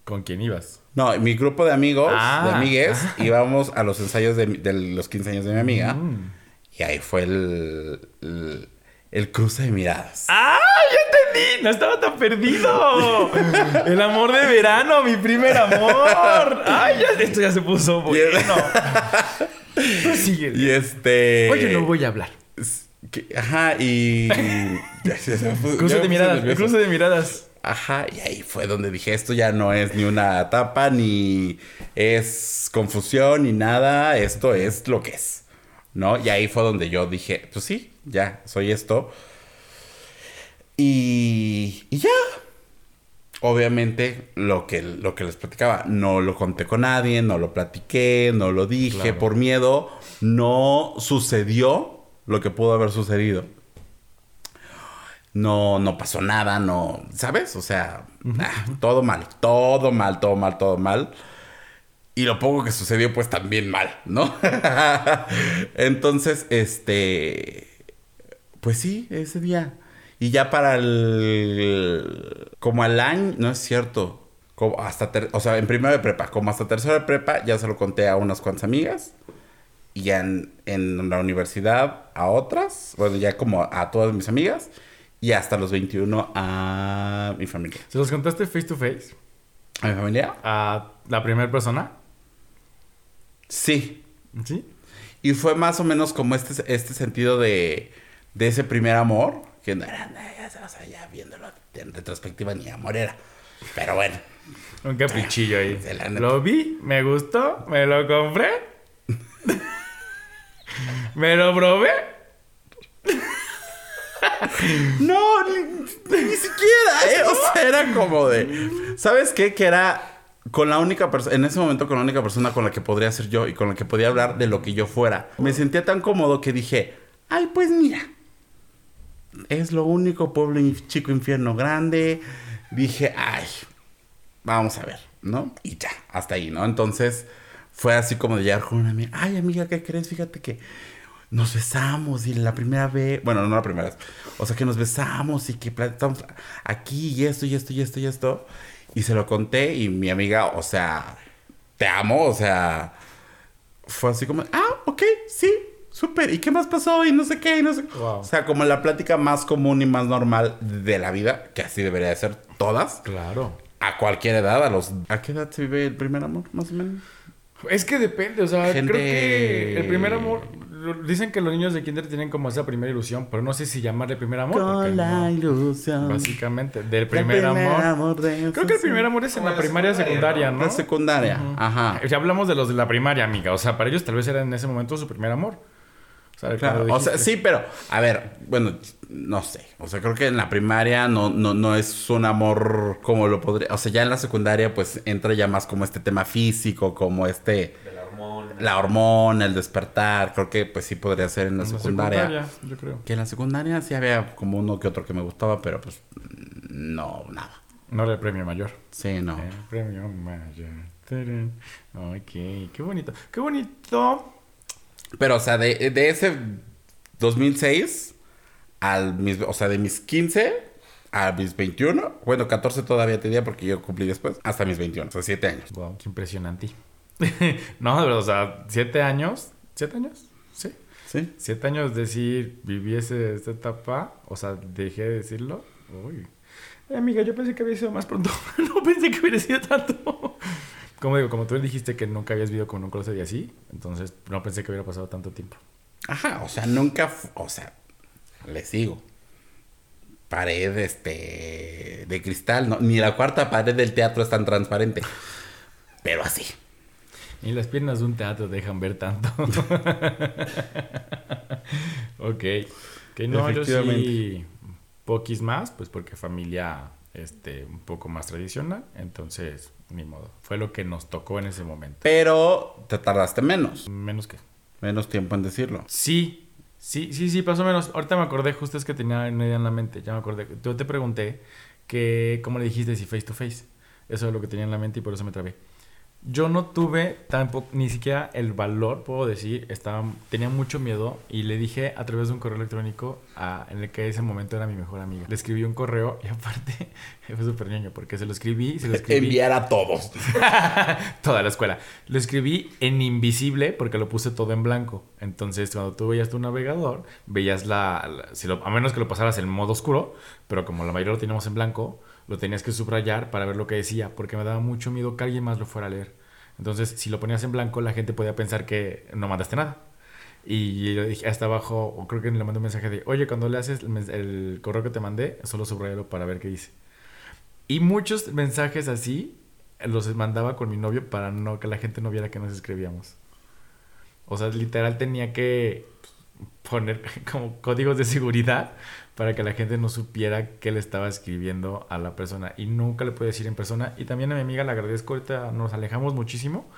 Speaker 2: con quién ibas?
Speaker 1: No, mi grupo de amigos,
Speaker 2: Ah.
Speaker 1: de amigues, íbamos a los ensayos de, de los 15 años de mi amiga.
Speaker 2: Mm.
Speaker 1: Y ahí fue el, el, el cruce de miradas.
Speaker 2: ¡Ah! ¡Ya entendí! ¡No estaba tan perdido! El amor de verano, mi primer amor. ¡Ay, ya, esto ya se puso bueno! Prosigue.
Speaker 1: Y este...
Speaker 2: Oye, no voy a hablar.
Speaker 1: Ajá, y...
Speaker 2: Cruce de miradas, cruce de miradas.
Speaker 1: Ajá, y ahí fue donde dije, esto ya no es ni una etapa, ni es confusión, ni nada, esto es lo que es, ¿no? Y ahí fue donde yo dije, pues sí, ya, soy esto. Y, y ya. Obviamente, lo que, lo que les platicaba, no lo conté con nadie, no lo platiqué, no lo dije
Speaker 2: Claro.
Speaker 1: por miedo, no sucedió lo que pudo haber sucedido no, no pasó nada, no, ¿sabes? O sea, ah, todo mal, todo mal, todo mal, todo mal. Y lo poco que sucedió, pues también mal, ¿no? Entonces, este, pues sí, ese día. Y ya para el, como al año, no es cierto, como hasta, ter- o sea, en primero de prepa, como hasta tercero de prepa, ya se lo conté a unas cuantas amigas. Y ya en, en la universidad a otras, bueno, ya como a todas mis amigas. Y hasta los 21 a mi familia.
Speaker 2: ¿Se los contaste face to face?
Speaker 1: ¿A mi familia?
Speaker 2: ¿A la primera persona?
Speaker 1: Sí.
Speaker 2: ¿Sí?
Speaker 1: Y fue más o menos como este, este sentido de, de ese primer amor. Que no era nada, ya se vas allá viéndolo en retrospectiva ni amor era. Pero bueno.
Speaker 2: Un caprichillo ahí. Lo vi, me gustó, me lo compré. me lo probé.
Speaker 1: No, ni, siquiera, ¿eh? O sea, era como de. ¿Sabes qué? Que era con la única persona, en ese momento con la única persona con la que podría ser yo y con la que podía hablar de lo que yo fuera. Me sentía tan cómodo que dije, ay, pues mira. Es lo único, pueblo chico, infierno grande. Dije, ay, vamos a ver, ¿no? Y ya, hasta ahí, ¿no? Entonces fue así como de llegar con una amiga. Ay, amiga, ¿qué crees? Fíjate que nos besamos y la primera vez, bueno, no la primera vez, o sea que nos besamos y que estamos aquí y esto y esto y esto y esto. Y se lo conté y mi amiga, o sea, te amo, o sea, fue así como, ah, ok, sí, súper, ¿y qué más pasó? Y no sé qué, y no sé.
Speaker 2: Wow.
Speaker 1: O sea, como la plática más común y más normal de la vida, que así debería de ser todas,
Speaker 2: Claro.
Speaker 1: a cualquier edad, a los... ¿A qué edad se vive el primer amor, más o menos?
Speaker 2: Es que depende, o sea,
Speaker 1: Gente-
Speaker 2: creo que el primer amor. lo- Dicen que los niños de kinder tienen como esa primera ilusión, pero no sé si llamarle primer amor.
Speaker 1: Con la
Speaker 2: no.
Speaker 1: ilusión.
Speaker 2: Básicamente, del
Speaker 1: El
Speaker 2: primer, amor.
Speaker 1: de
Speaker 2: Creo que el primer amor es en la primaria, secundaria, ¿no?
Speaker 1: La secundaria, ajá.
Speaker 2: Ya hablamos de los de la primaria, amiga. O sea, para ellos tal vez era en ese momento su primer amor. O sea,
Speaker 1: Claro,
Speaker 2: cuando
Speaker 1: o sea,
Speaker 2: dijiste-
Speaker 1: sí, pero, a ver, bueno, no sé. O sea, creo que en la primaria no, no, no es un amor como lo podría. O sea, ya en la secundaria, pues entra ya más como este tema físico, como este.
Speaker 3: De la hormona.
Speaker 1: La hormona, el despertar. Creo que pues sí podría ser en la,
Speaker 2: en la
Speaker 1: secundaria.
Speaker 2: secundaria, yo creo.
Speaker 1: Que en la secundaria sí había como uno que otro que me gustaba, pero pues no, nada.
Speaker 2: No era el premio mayor.
Speaker 1: Sí, no.
Speaker 2: El premio mayor. Ok, qué bonito. Qué bonito.
Speaker 1: Pero, o sea, de, de ese 2006 al mis, o sea, de mis 15 a mis 21. Bueno, 14 todavía tenía porque yo cumplí después. Hasta mis 21, o sea, 7 años.
Speaker 2: Wow, qué impresionante. no, o sea, 7 años. ¿7 años? Sí.
Speaker 1: Sí.
Speaker 2: 7 años decir, viví ese- esta etapa, o sea, dejé de decirlo. Uy. Eh, amiga, yo pensé que había sido más pronto. no pensé que hubiera sido tanto. Como digo, como tú dijiste que nunca habías vivido con un closet y así, entonces no pensé que hubiera pasado tanto tiempo.
Speaker 1: Ajá, o sea, nunca, o sea, les digo, pared este de cristal, no, ni la cuarta pared del teatro es tan transparente, pero así.
Speaker 2: Y las piernas de un teatro dejan ver tanto. ok. Que no, yo sí.
Speaker 1: Efectivamente.
Speaker 2: Poquis más, pues porque familia este, un poco más tradicional. Entonces, ni modo. Fue lo que nos tocó en ese momento.
Speaker 1: Pero te tardaste menos,
Speaker 2: Menos que.
Speaker 1: menos tiempo en decirlo.
Speaker 2: Sí, sí, sí, sí, pasó menos. Ahorita me acordé, justo es que tenía una idea en la mente. Ya me acordé. Yo te pregunté que, ¿cómo le dijiste si face to face? Eso es lo que tenía en la mente y por eso me trabé. Yo no tuve tampoco, ni siquiera el valor, puedo decir, estaba, tenía mucho miedo y le dije a través de un correo electrónico a, en el que ese momento era mi mejor amiga. Le escribí un correo y aparte fue súper ñoño porque se lo escribí, se lo escribí
Speaker 1: Enviar a todos.
Speaker 2: toda la escuela. Lo escribí en invisible porque lo puse todo en blanco. Entonces, cuando tú veías tu navegador, veías la. la- si lo- a menos que lo pasaras en modo oscuro, pero como la mayoría lo teníamos en blanco, lo tenías que subrayar para ver lo que decía, porque me daba mucho miedo que alguien más lo fuera a leer. Entonces, si lo ponías en blanco, la gente podía pensar que no mandaste nada. Y yo dije, hasta abajo, creo que le mandé un mensaje de, oye, cuando le haces el, el correo que te mandé, solo subrayalo para ver qué dice. Y muchos mensajes así los mandaba con mi novio para no que la gente no viera que nos escribíamos. O sea, literal tenía que poner como códigos de seguridad para que la gente no supiera que le estaba escribiendo a la persona y nunca le pude decir en persona y también a mi amiga le agradezco ahorita nos alejamos muchísimo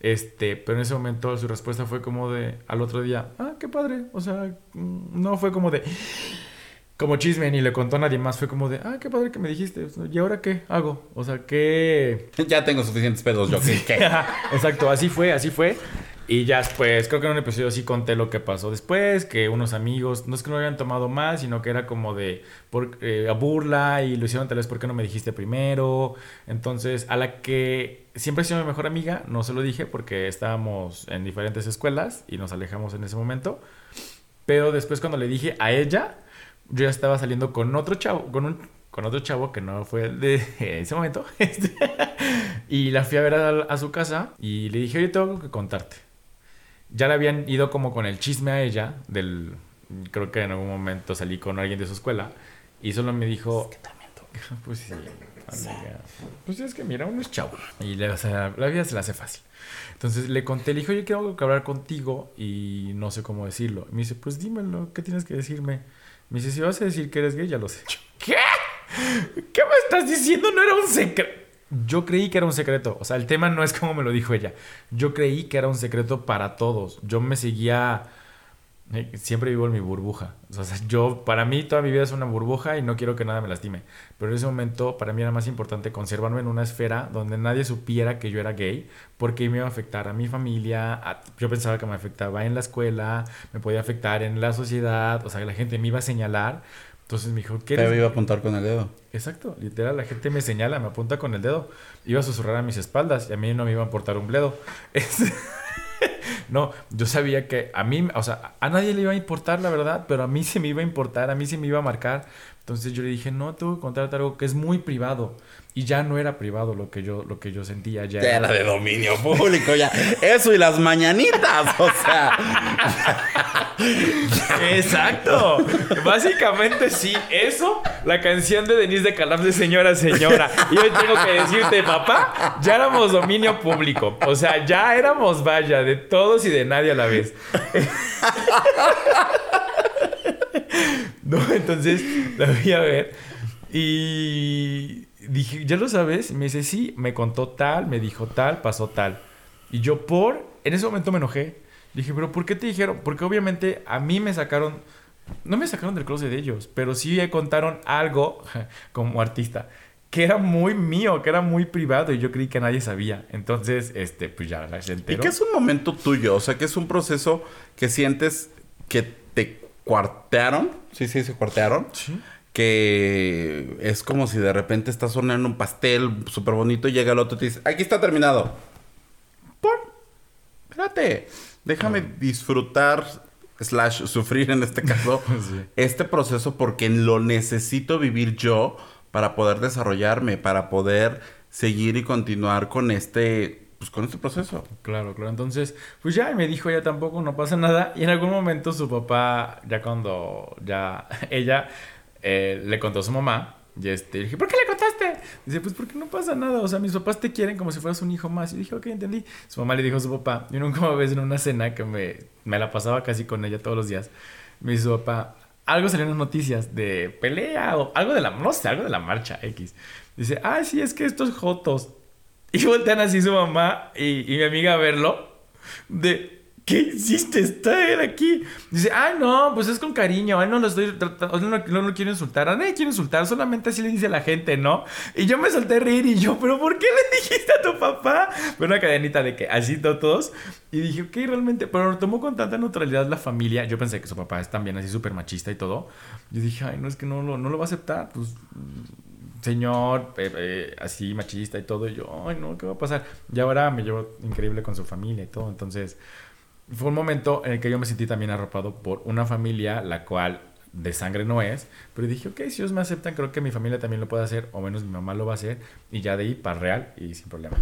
Speaker 2: este pero en ese momento su respuesta fue como de al otro día ah qué padre o sea mm, no fue como de como chisme ni le contó a nadie más fue como de ah qué padre que me dijiste y ahora qué hago o sea qué
Speaker 1: ya tengo suficientes pedos yo. ¿qué? ¿Qué?
Speaker 2: Exacto, así fue, así fue. Y ya después, creo que en un episodio sí conté lo que pasó después, que unos amigos, no es que no habían tomado más, sino que era como de por, eh, burla y lo hicieron tal vez porque no me dijiste primero. Entonces, a la que siempre ha sido mi mejor amiga, no se lo dije porque estábamos en diferentes escuelas y nos alejamos en ese momento. Pero después cuando le dije a ella, yo ya estaba saliendo con otro chavo, con un con otro chavo que no fue de ese momento. y la fui a ver a, a su casa y le dije, oye, tengo que contarte. Ya le habían ido como con el chisme a ella del... Creo que en algún momento salí con alguien de su escuela y solo me dijo... Pues sí, amiga. Pues es que mira, uno es chavo. Y le, o sea, la vida se le hace fácil. Entonces le conté, le dije, oye, quiero que hablar contigo y no sé cómo decirlo. Y me dice, pues dímelo, ¿qué tienes que decirme? Me dice, si vas a decir que eres gay, ya lo sé. ¿Qué? ¿Qué me estás diciendo? No era un secreto. Yo creí que era un secreto. O sea, el tema no es como me lo dijo ella. Yo creí que era un secreto para todos. Yo me seguía... eh, Siempre vivo en mi burbuja. O sea, yo, para mí, toda mi vida es una burbuja y no quiero que nada me lastime. Pero en ese momento, para mí era más importante conservarme en una esfera donde nadie supiera que yo era gay, porque me iba a afectar a mi familia. yo pensaba que me afectaba en la escuela, me podía afectar en la sociedad. O sea, que la gente me iba a señalar. Entonces me dijo, ¿qué
Speaker 1: Te iba a apuntar con el dedo.
Speaker 2: Exacto, literal, la gente me señala, me apunta con el dedo. Iba a susurrar a mis espaldas y a mí no me iba a importar un bledo. Es- no, yo sabía que a mí, o sea, a nadie le iba a importar la verdad, pero a mí se me iba a importar, a mí se me iba a marcar. Entonces yo le dije, no, tengo que contarte algo que es muy privado. Y ya no era privado lo que yo, lo que yo sentía, ya
Speaker 1: Ya era de dominio público, ya. Eso y las mañanitas, o sea.
Speaker 2: Exacto. Básicamente sí, eso, la canción de Denise de Calaf de Señora Señora. Y hoy tengo que decirte, papá, ya éramos dominio público. O sea, ya éramos vaya, de todos y de nadie a la vez. No, entonces la voy a ver. Y dije, ¿ya lo sabes? Y me dice, sí, me contó tal, me dijo tal, pasó tal. Y yo por, en ese momento me enojé. Dije, pero ¿por qué te dijeron? Porque obviamente a mí me sacaron, no me sacaron del closet de ellos, pero sí me contaron algo como artista que era muy mío, que era muy privado y yo creí que nadie sabía. Entonces, este, pues ya la gente
Speaker 1: Y que es un momento tuyo, o sea, que es un proceso que sientes que te cuartearon. Sí, sí, se cuartearon.
Speaker 2: Sí.
Speaker 1: que es como si de repente estás horneando un pastel súper bonito y llega el otro y te dice, aquí está terminado. Por, espérate, déjame disfrutar, slash, sufrir en este caso, este proceso porque lo necesito vivir yo para poder desarrollarme, para poder seguir y continuar con este pues con este proceso.
Speaker 2: Claro, claro. Entonces, pues ya me dijo ya tampoco, no pasa nada. Y en algún momento su papá, ya cuando ya ella eh, le contó a su mamá, y este, dije, ¿por qué le contaste? Dice, pues porque no pasa nada, o sea, mis papás te quieren como si fueras un hijo más. Y dije, ok, entendí. Su mamá le dijo a su papá, y nunca una vez en una cena que me, me la pasaba casi con ella todos los días, me dice papá, algo salió en las noticias de pelea o algo de la, no sé, algo de la marcha X. Dice, ah, sí, es que estos jotos. Y voltean así su mamá y, y mi amiga a verlo, de, ¿Qué hiciste? Está él aquí. Dice, ay, no, pues es con cariño. Ay, no lo estoy tratando. No, no, lo quiero insultar. A nadie quiere insultar. Solamente así le dice a la gente, ¿no? Y yo me solté a reír y yo, ¿pero por qué le dijiste a tu papá? Fue una cadenita de que así todos. Y dije, ok, realmente. Pero lo tomó con tanta neutralidad la familia. Yo pensé que su papá es también así súper machista y todo. Yo dije, ay, no, es que no, lo, no lo va a aceptar. Pues señor, eh, eh, así machista y todo. Y yo, ay, no, ¿qué va a pasar? Y ahora me llevo increíble con su familia y todo. Entonces, fue un momento en el que yo me sentí también arropado por una familia, la cual de sangre no es, pero dije, ok, si ellos me aceptan, creo que mi familia también lo puede hacer, o menos mi mamá lo va a hacer, y ya de ahí para real y sin problema.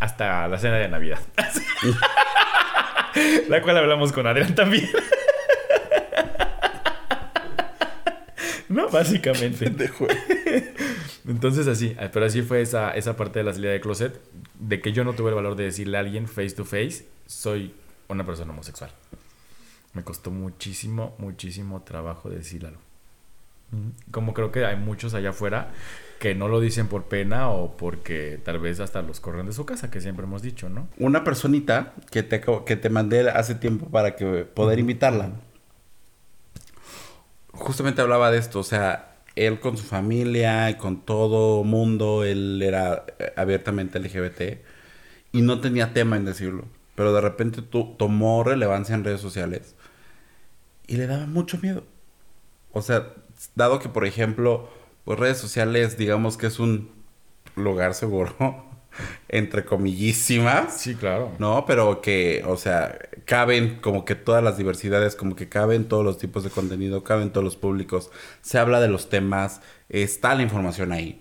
Speaker 2: Hasta la cena de Navidad. la cual hablamos con Adrián también. no, básicamente. Entonces así, pero así fue esa, esa parte de la salida de closet, de que yo no tuve el valor de decirle a alguien face to face, soy una persona homosexual. Me costó muchísimo, muchísimo trabajo decirlo. Como creo que hay muchos allá afuera que no lo dicen por pena o porque tal vez hasta los corren de su casa, que siempre hemos dicho, ¿no?
Speaker 1: Una personita que te, que te mandé hace tiempo para que poder invitarla. Justamente hablaba de esto, o sea, él con su familia, con todo mundo, él era eh, abiertamente LGBT y no tenía tema en decirlo pero de repente tomó relevancia en redes sociales y le daba mucho miedo. O sea, dado que, por ejemplo, pues redes sociales, digamos que es un lugar seguro, entre comillísimas.
Speaker 2: Sí, claro.
Speaker 1: No, pero que, o sea, caben como que todas las diversidades, como que caben todos los tipos de contenido, caben todos los públicos, se habla de los temas, está la información ahí.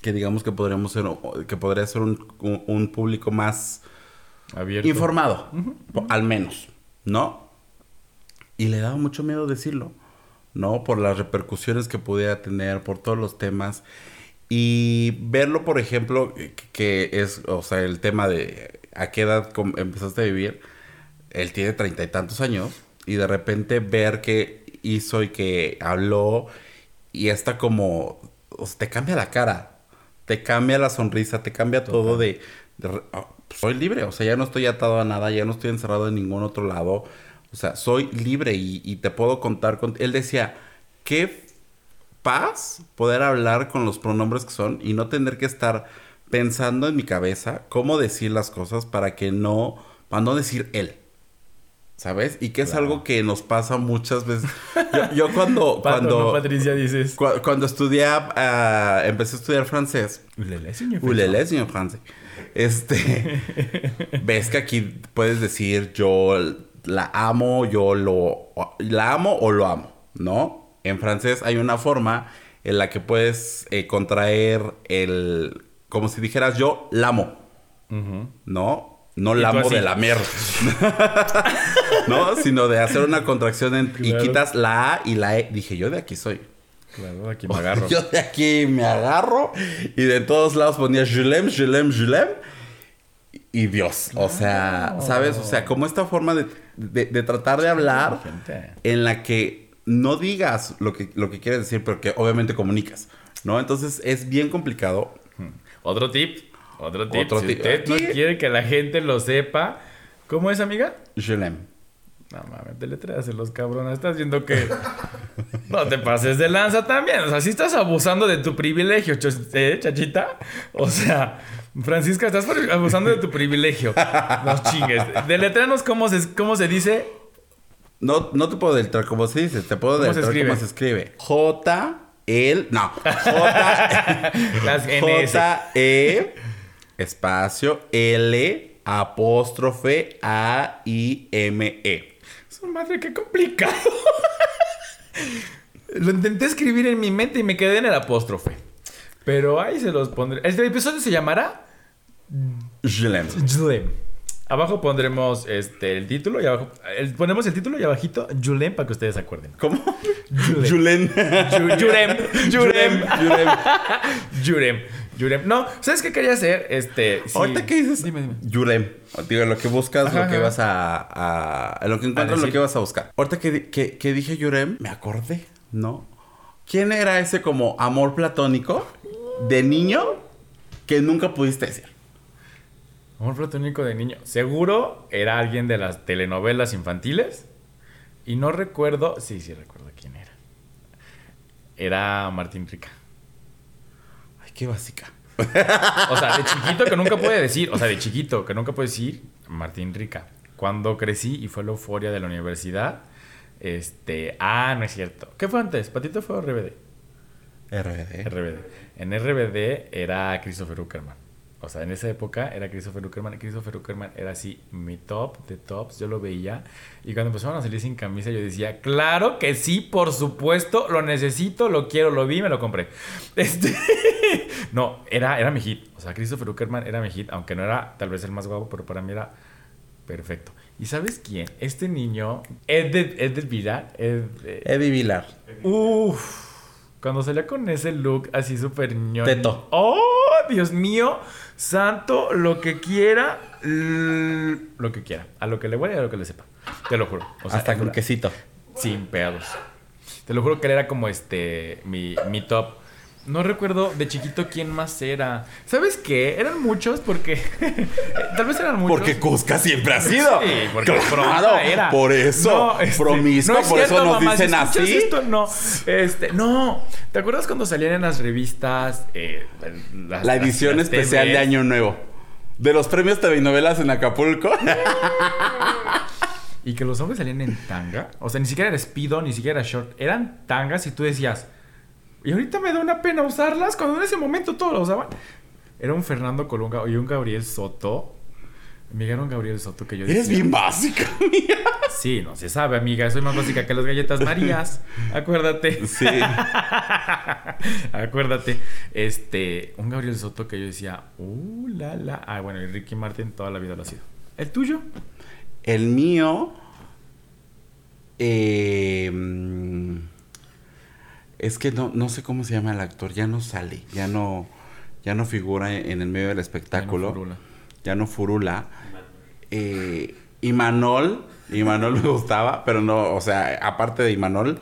Speaker 1: Que digamos que podríamos ser, que podría ser un público más Informado, al menos, ¿no? Y le daba mucho miedo decirlo, ¿no? Por las repercusiones que pudiera tener, por todos los temas. Y verlo, por ejemplo, que es, o sea, el tema de a qué edad empezaste a vivir. Él tiene treinta y tantos años. Y de repente ver que hizo y que habló. Y está como. O sea, te cambia la cara. Te cambia la sonrisa. Te cambia todo de. Ah, soy libre, o sea, ya no estoy atado a nada, ya no estoy encerrado en ningún otro lado, o sea, soy libre y, te puedo contar con... Él decía, qué paz poder hablar con los pronombres que son y no tener que estar pensando en mi cabeza cómo decir las cosas para que no, para no decir él. ¿Sabes? Y que es algo que nos pasa muchas veces. Yo, cuando... cuando
Speaker 2: Patricia dices.
Speaker 1: cuando estudié, uh, empecé a estudiar francés.
Speaker 2: Ulele, señor.
Speaker 1: Ulele, señor francés. Este, ves que aquí puedes decir yo la amo, yo lo la amo o lo amo, ¿no? En francés hay una forma en la que puedes eh, contraer el como si dijeras yo la amo, ¿no? No la amo de la mierda. ¿No? Sino de hacer una contracción y quitas la A y la E. Dije, yo de aquí soy.
Speaker 2: Claro, de aquí me agarro.
Speaker 1: Yo de aquí me agarro y de todos lados ponía Julem, Julem, Julem. Y Dios, o sea, ¿sabes? O sea, como esta forma de, tratar de hablar en la que no digas lo que, lo que quieres decir, pero que obviamente comunicas, ¿no? Entonces es bien complicado.
Speaker 2: Otro tip, otro tip. Otro si usted no quiere que la gente lo sepa, ¿cómo es, amiga?
Speaker 1: Julem.
Speaker 2: No mames, los cabrones. Estás viendo que. no te pases de lanza también. O sea, si estás abusando de tu privilegio, ¿eh, chachita. O sea, Francisca, estás abusando de tu privilegio. No chingues. Deletreanos cómo se, cómo se dice.
Speaker 1: No, no te puedo deletrear cómo se dice. Te puedo deletrear cómo se escribe. J, el, no, J,
Speaker 2: Las.
Speaker 1: J, E, espacio, L, apóstrofe, A, I, M, E.
Speaker 2: Su madre, qué complicado. Lo intenté escribir en mi mente y me quedé en el apóstrofe. Pero ahí se los pondré. Este episodio se llamará
Speaker 1: Julem.
Speaker 2: Julem. Abajo pondremos este, el título y abajo. el- ponemos el título y abajito Julem para que ustedes se acuerden.
Speaker 1: ¿Cómo?
Speaker 2: Julem.
Speaker 1: Julen.
Speaker 2: Ju- Jurem. Jurem.
Speaker 1: Jurem.
Speaker 2: Jurem. Jurem. No, ¿sabes qué quería hacer? Este. sí.
Speaker 1: Ahorita que dices
Speaker 2: Dime, dime.
Speaker 1: Yurem. Digo, lo que buscas,
Speaker 2: Ajá,
Speaker 1: lo que
Speaker 2: ajá.
Speaker 1: vas a, a- Lo que encuentras, lo que vas a buscar. Ahorita que, que, que dije Yurem, me acordé, ¿no? ¿Quién era ese como amor platónico de niño que nunca pudiste decir?
Speaker 2: Amor platónico de niño. Seguro era alguien de las telenovelas infantiles. Y no recuerdo. Sí, sí recuerdo quién era. Era Martín Rica.
Speaker 1: Ay, qué básica.
Speaker 2: O sea, de chiquito que nunca puede decir. O sea, de chiquito que nunca puede decir Martín Rica. Cuando crecí y fue la euforia de la universidad. Este. Ah, no es cierto. ¿Qué fue antes? ¿Patito fue o RBD?
Speaker 1: RBD.
Speaker 2: RBD. En RBD era Christopher Uckerman. O sea, en esa época era Christopher Uckerman. Christopher Uckerman era así mi top de tops. Yo lo veía. Y cuando empezaron a salir sin camisa, yo decía, claro que sí, por supuesto, lo necesito, lo quiero, lo vi, me lo compré. Este... no, era, era mi hit. O sea, Christopher Uckerman era mi hit, aunque no era tal vez el más guapo, pero para mí era perfecto. ¿Y sabes quién? Este niño, Ed Ed del Villar, Ed de-
Speaker 1: Eddie Vilar.
Speaker 2: Uf. Cuando salía con ese look así súper ñoño.
Speaker 1: Teto.
Speaker 2: ¡Oh, Dios mío! Santo, lo que quiera. Lo que quiera. A lo que le huele y a lo que le sepa. Te lo juro. O sea,
Speaker 1: Hasta con quesito.
Speaker 2: Sin pedos. Te lo juro que él era como este. Mi, mi top. No recuerdo de chiquito quién más era. ¿Sabes qué? Eran muchos porque. tal vez eran muchos.
Speaker 1: Porque Cusca siempre ha sido.
Speaker 2: Sí, porque
Speaker 1: Claro,
Speaker 2: era.
Speaker 1: por eso.
Speaker 2: No, este, no es
Speaker 1: por eso nos
Speaker 2: mamá,
Speaker 1: dicen así.
Speaker 2: esto, no. Este, no. ¿Te acuerdas cuando salían en las revistas eh, las-
Speaker 1: La edición
Speaker 2: las
Speaker 1: especial de? Año Nuevo. De los premios TV novelas en Acapulco.
Speaker 2: Y que los hombres salían en tanga. O sea, ni siquiera era speedo, ni siquiera era short. Eran tangas y tú decías. Y ahorita me da una pena usarlas cuando en ese momento todos lo usaban. Era un Fernando Colunga y un Gabriel Soto. Amiga, era un Gabriel Soto que yo
Speaker 1: Eres
Speaker 2: decía,
Speaker 1: bien básica, mía.
Speaker 2: Sí, no se sabe, amiga. Soy más básica que las galletas Marías. Acuérdate.
Speaker 1: Sí.
Speaker 2: Acuérdate. Este, un Gabriel Soto que yo decía, uh, la, la. Ah, bueno, y Ricky Martin toda la vida lo ha sido. ¿El tuyo?
Speaker 1: El mío. eh, es que no, no sé cómo se llama el actor. Ya no sale. Ya no. Ya no figura en el medio del espectáculo.
Speaker 2: Furula.
Speaker 1: Ya no furula. Eh, Imanol. Imanol me gustaba, pero no, o sea, aparte de Imanol.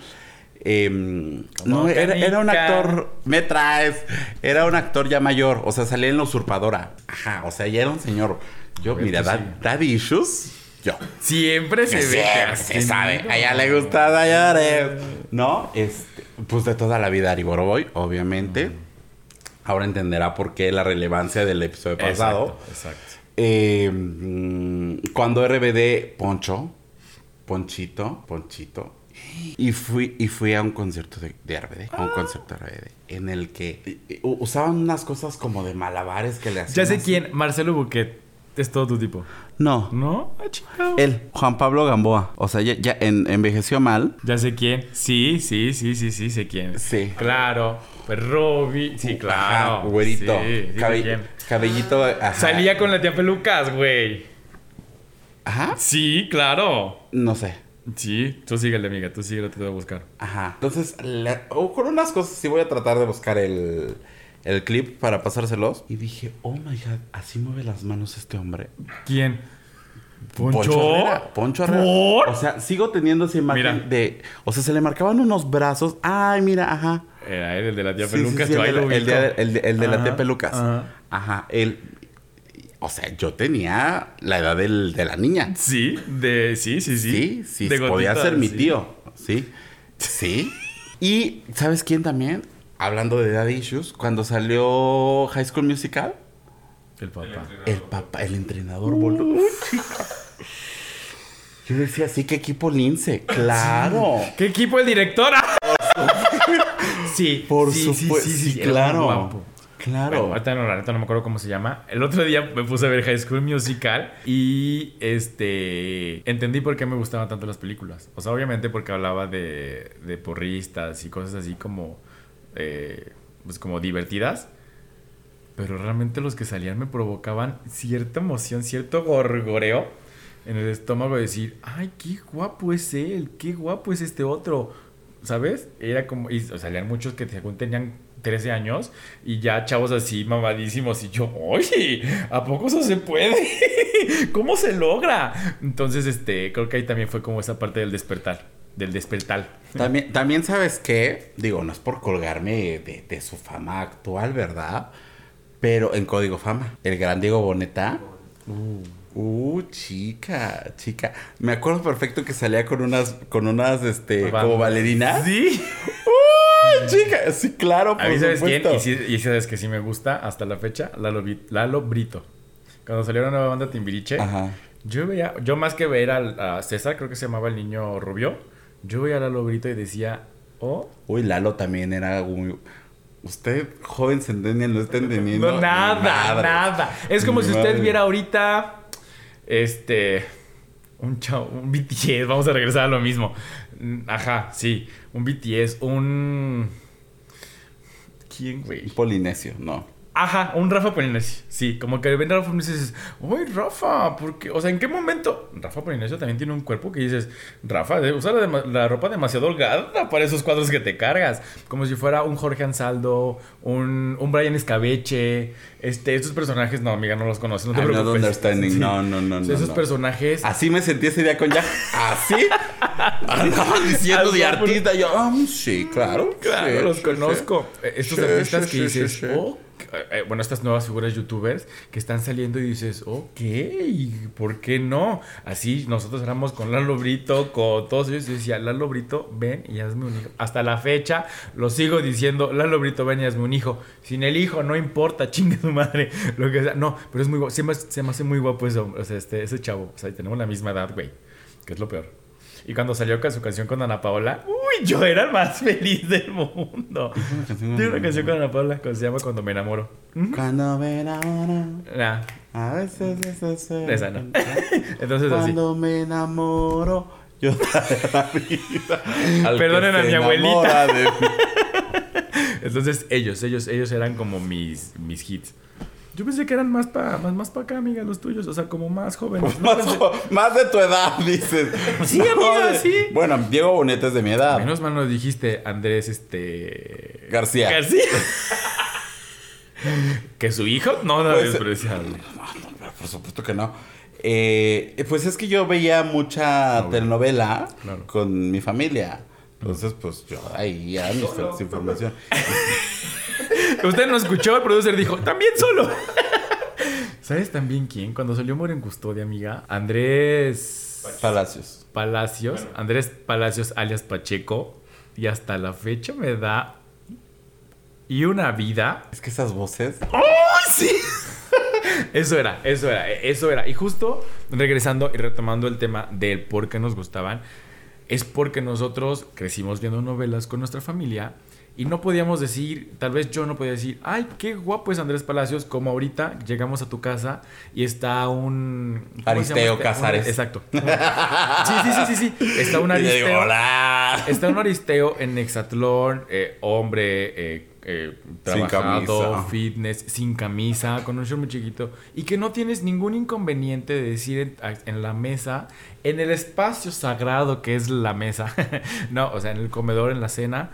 Speaker 1: eh,
Speaker 2: Como
Speaker 1: no, era, era un actor. Me traes. Era un actor ya mayor. O sea, salía en la usurpadora. Ajá, o sea, ya era un señor. Yo, mira. Daddy Issues. Yo.
Speaker 2: Siempre se
Speaker 1: Que
Speaker 2: ve.
Speaker 1: siempre se sabe. A ella le gusta Dayares. ¿No? Este, pues de toda la vida Ari Boroboy, obviamente. Ahora entenderá por qué la relevancia del episodio pasado.
Speaker 2: Exacto, exacto.
Speaker 1: Eh, mm, cuando RBD, Poncho, Ponchito, Ponchito. Y fui, y fui a un concierto de, de RBD, a un concierto de RBD, en el que eh, eh, usaban unas cosas como de malabares que le hacían.
Speaker 2: Ya sé
Speaker 1: así.
Speaker 2: quién. Marcelo Buquet. Es todo tu tipo.
Speaker 1: No,
Speaker 2: ¿No? Ah, chingado.
Speaker 1: él, Juan Pablo Gamboa. O sea, ya, ya en- envejeció mal.
Speaker 2: Ya sé quién. Sí, sí, sí, sí, sí, sé quién.
Speaker 1: Sí.
Speaker 2: Claro. Pues Robbie. Sí, claro.
Speaker 1: Ajá, güerito.
Speaker 2: Sí, sí,
Speaker 1: Cabe-
Speaker 2: sé quién.
Speaker 1: cabellito. ajá.
Speaker 2: Salía con la tía Pelucas, güey.
Speaker 1: Ajá.
Speaker 2: Sí, claro.
Speaker 1: No sé.
Speaker 2: Sí, tú síguele, amiga. Tú síguele, te voy a buscar.
Speaker 1: Ajá. Entonces, la- o con unas cosas sí voy a tratar de buscar el, el clip para pasárselos. Y dije, oh my god, así mueve las manos este hombre.
Speaker 2: ¿Quién?
Speaker 1: Herrera. Poncho Herrera.
Speaker 2: ¿Por?
Speaker 1: O sea, sigo teniendo esa imagen
Speaker 2: Mira.
Speaker 1: de. O sea, se le marcaban unos brazos. Ay, mira, ajá.
Speaker 2: Era él, el de la tía
Speaker 1: Sí,
Speaker 2: Pelucas.
Speaker 1: sí,
Speaker 2: yo ahí
Speaker 1: el, de el de, el la tía Pelucas.
Speaker 2: ajá.
Speaker 1: Ajá. Él. O sea, yo tenía la edad del- de la niña.
Speaker 2: Sí, de... Sí, sí, sí.
Speaker 1: Sí, sí,
Speaker 2: De
Speaker 1: podía
Speaker 2: gotita,
Speaker 1: ser mi
Speaker 2: sí.
Speaker 1: tío. Sí. Sí. Y, ¿sabes quién también? Hablando de Daddy Issues, cuando salió High School Musical,
Speaker 2: El papá.
Speaker 1: el papá, el entrenador volvió. Yo decía, sí, qué equipo lince. Claro.
Speaker 2: ¿Qué equipo el director? Sí,
Speaker 1: Por
Speaker 2: sí, sí,
Speaker 1: supuesto,
Speaker 2: sí, sí,
Speaker 1: claro. Claro.
Speaker 2: Bueno, ahorita no, la neta no me acuerdo cómo se llama. El otro día me puse a ver High School Musical y este entendí por qué me gustaban tanto las películas. O sea, obviamente porque hablaba de, de porristas y cosas así como, eh, pues como divertidas. Pero realmente los que salían me provocaban cierta emoción, cierto gorgoreo en el estómago de decir, ay, qué guapo es él, qué guapo es este otro. ¿Sabes? Era como, y salían muchos que según tenían 13 años y ya chavos así mamadísimos y yo, oye, ¿a poco eso se puede? ¿Cómo se logra? Entonces, este, creo que ahí también fue como esa parte del despertar, del despertar.
Speaker 1: También, también sabes qué, digo, no es por colgarme de, de su fama actual, ¿verdad? Pero en Código Fama, el gran Diego Boneta. Uh, chica, chica. Me acuerdo perfecto que salía con unas, con unas, este, como bailarinas.
Speaker 2: Sí.
Speaker 1: Uh, chica, sí, claro, por
Speaker 2: A mí, ¿sabes quién? Y, sí- y sabes que sí me gusta hasta la fecha, Lalo, Lalo Brito. Cuando salió la nueva banda Timbiriche,
Speaker 1: Ajá.
Speaker 2: yo veía, yo más que ver al- a, César, creo que se llamaba el niño rubio, yo veía a Lalo Brito y decía, oh,
Speaker 1: Uy, Lalo también era muy... Usted, joven centennial, no está entendiendo.
Speaker 2: no, nada, nada. Es como si usted viera ahorita, este, un chavo, un BTS, vamos a regresar a lo mismo. Mm, Ajá, sí, un BTS, un... ¿Quién, güey?
Speaker 1: Un Polinesio, no.
Speaker 2: Ajá, un Rafa Polinesio. Sí, como que ven Rafa Polinesio y dices, uy, Rafa, porque, o sea, ¿en qué momento? Rafa Polinesio también tiene un cuerpo que dices, Rafa, de- usa la, ropa demasiado holgada para esos cuadros que te cargas. Como si fuera un Jorge Ansaldo, un, un Brian Escabeche. Este, estos personajes, no, amiga, no los conoces, no te
Speaker 1: I'm not
Speaker 2: preocupes.
Speaker 1: understanding.
Speaker 2: Sí.
Speaker 1: No, no, no,
Speaker 2: O
Speaker 1: no,
Speaker 2: sea, esos
Speaker 1: no.
Speaker 2: personajes.
Speaker 1: Así me sentí ese día con Jack. ¿Así? Andaban diciendo de artista. Yo, ah, sí, claro.
Speaker 2: Claro,
Speaker 1: sí,
Speaker 2: los
Speaker 1: sí,
Speaker 2: conozco. Estos artistas que dices, oh, bueno, estas nuevas figuras youtubers que están saliendo y dices, ok, ¿por qué no? Así nosotros éramos con Lalo Brito, con todos ellos, yo decía, Lalo Brito, ven y hazme un hijo. Hasta la fecha lo sigo diciendo, Lalo Brito, ven y hazme un hijo. Sin el hijo, no importa, chingue su madre, lo que sea. No, pero es muy guapo, se me, se me hace muy guapo eso, o sea, este, ese chavo. Tenemos la misma edad, güey, que es lo peor. Y cuando salió con su canción con Ana Paola, uy, yo era el más feliz del mundo. Tiene una canción con Ana Paola que se llama Cuando me enamoro.
Speaker 1: Cuando me enamoro,
Speaker 2: Nah,
Speaker 1: a veces eso se-
Speaker 2: esa no. Entonces así.
Speaker 1: Cuando me enamoro, yo la vida. al que
Speaker 2: Perdonen a mi abuelita.
Speaker 1: enamora de mí.
Speaker 2: Entonces ellos, ellos, ellos eran como mis, mis hits. Yo pensé que eran más para más, más pa acá, amiga, los tuyos. O sea, como más jóvenes. No
Speaker 1: más,
Speaker 2: pensé-
Speaker 1: jo- más de tu edad, dices.
Speaker 2: Sí, amiga, sí.
Speaker 1: Bueno, Diego Boneta es de mi edad.
Speaker 2: Menos mal nos dijiste Andrés, este...
Speaker 1: García.
Speaker 2: García. que su hijo no era
Speaker 1: Pues,
Speaker 2: despreciable.
Speaker 1: No, no, pero por supuesto que no. Eh, pues es que yo veía mucha
Speaker 2: Novela.
Speaker 1: telenovela
Speaker 2: Claro.
Speaker 1: con mi familia. Entonces, pues yo ahí ya de información.
Speaker 2: Usted no escuchó, el producer dijo, también solo. ¿Sabes también quién? Cuando salió Amor en Custodia, amiga. Andrés
Speaker 1: Palacios.
Speaker 2: Palacios. Andrés Palacios alias Pacheco. Y hasta la fecha me da... Y una vida.
Speaker 1: Es que esas voces.
Speaker 2: ¡Oh, sí! Eso era, eso era, eso era. Y justo regresando y retomando el tema del por qué nos gustaban, es porque nosotros crecimos viendo novelas con nuestra familia y no podíamos decir, tal vez yo no podía decir, ay, qué guapo es Andrés Palacios, como ahorita llegamos a tu casa y está un... ¿cómo se
Speaker 1: Aristeo
Speaker 2: este?
Speaker 1: Casares.
Speaker 2: Un- Exacto. Sí, sí, sí, sí, sí. Está un
Speaker 1: Y le digo,
Speaker 2: Aristeo.
Speaker 1: hola.
Speaker 2: Está un Aristeo en Exatlón, eh, hombre, eh, eh,
Speaker 1: Sin
Speaker 2: trabajado,
Speaker 1: camisa.
Speaker 2: fitness, sin camisa, con un short muy chiquito. Y que no tienes ningún inconveniente de decir en, en la mesa, en el espacio sagrado que es la mesa. no, o sea, en el comedor, en la cena.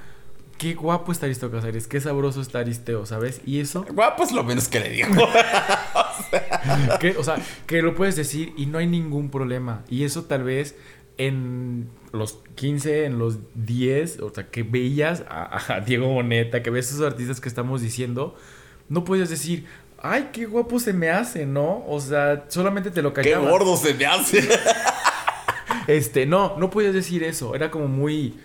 Speaker 2: Qué guapo está Aristeo Casares, qué sabroso está Aristeo, ¿sabes? Y eso,
Speaker 1: Guapo es lo menos que le digo.
Speaker 2: que, o sea, que lo puedes decir y no hay ningún problema. Y eso tal vez en los 15, en los 10, o sea, que veías a, a Diego Boneta, que ves a esos artistas que estamos diciendo, no puedes decir, ay, qué guapo se me hace, ¿no? O sea, solamente te lo
Speaker 1: Qué
Speaker 2: callabas.
Speaker 1: gordo se me hace.
Speaker 2: Este, no, no podías decir eso. Era como muy.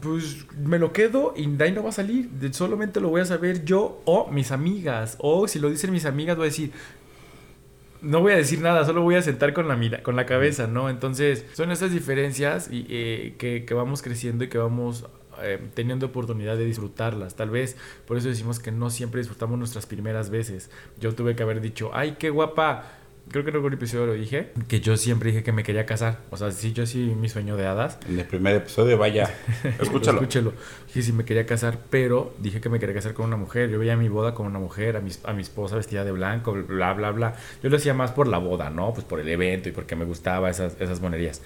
Speaker 2: Pues me lo quedo y de ahí no va a salir. Solamente lo voy a saber yo o mis amigas. O si lo dicen mis amigas, voy a decir. No voy a decir nada, solo voy a sentar con la mira, con la cabeza, ¿no? Entonces, son esas diferencias y, eh, que, que vamos creciendo y que vamos eh, teniendo oportunidad de disfrutarlas. Tal vez por eso decimos que no siempre disfrutamos nuestras primeras veces. Yo tuve que haber dicho, ay, qué guapa. Creo que en algún episodio lo dije, que yo siempre dije que me quería casar. O sea, sí, yo sí, mi sueño de hadas.
Speaker 1: En el primer episodio, vaya, escúchalo.
Speaker 2: Escúchelo. Dije sí me quería casar, pero dije que me quería casar con una mujer. Yo veía mi boda con una mujer, a mi, a mi esposa vestida de blanco, bla, bla, bla. Yo lo hacía más por la boda, ¿no? Pues por el evento y porque me gustaba esas, esas monerías.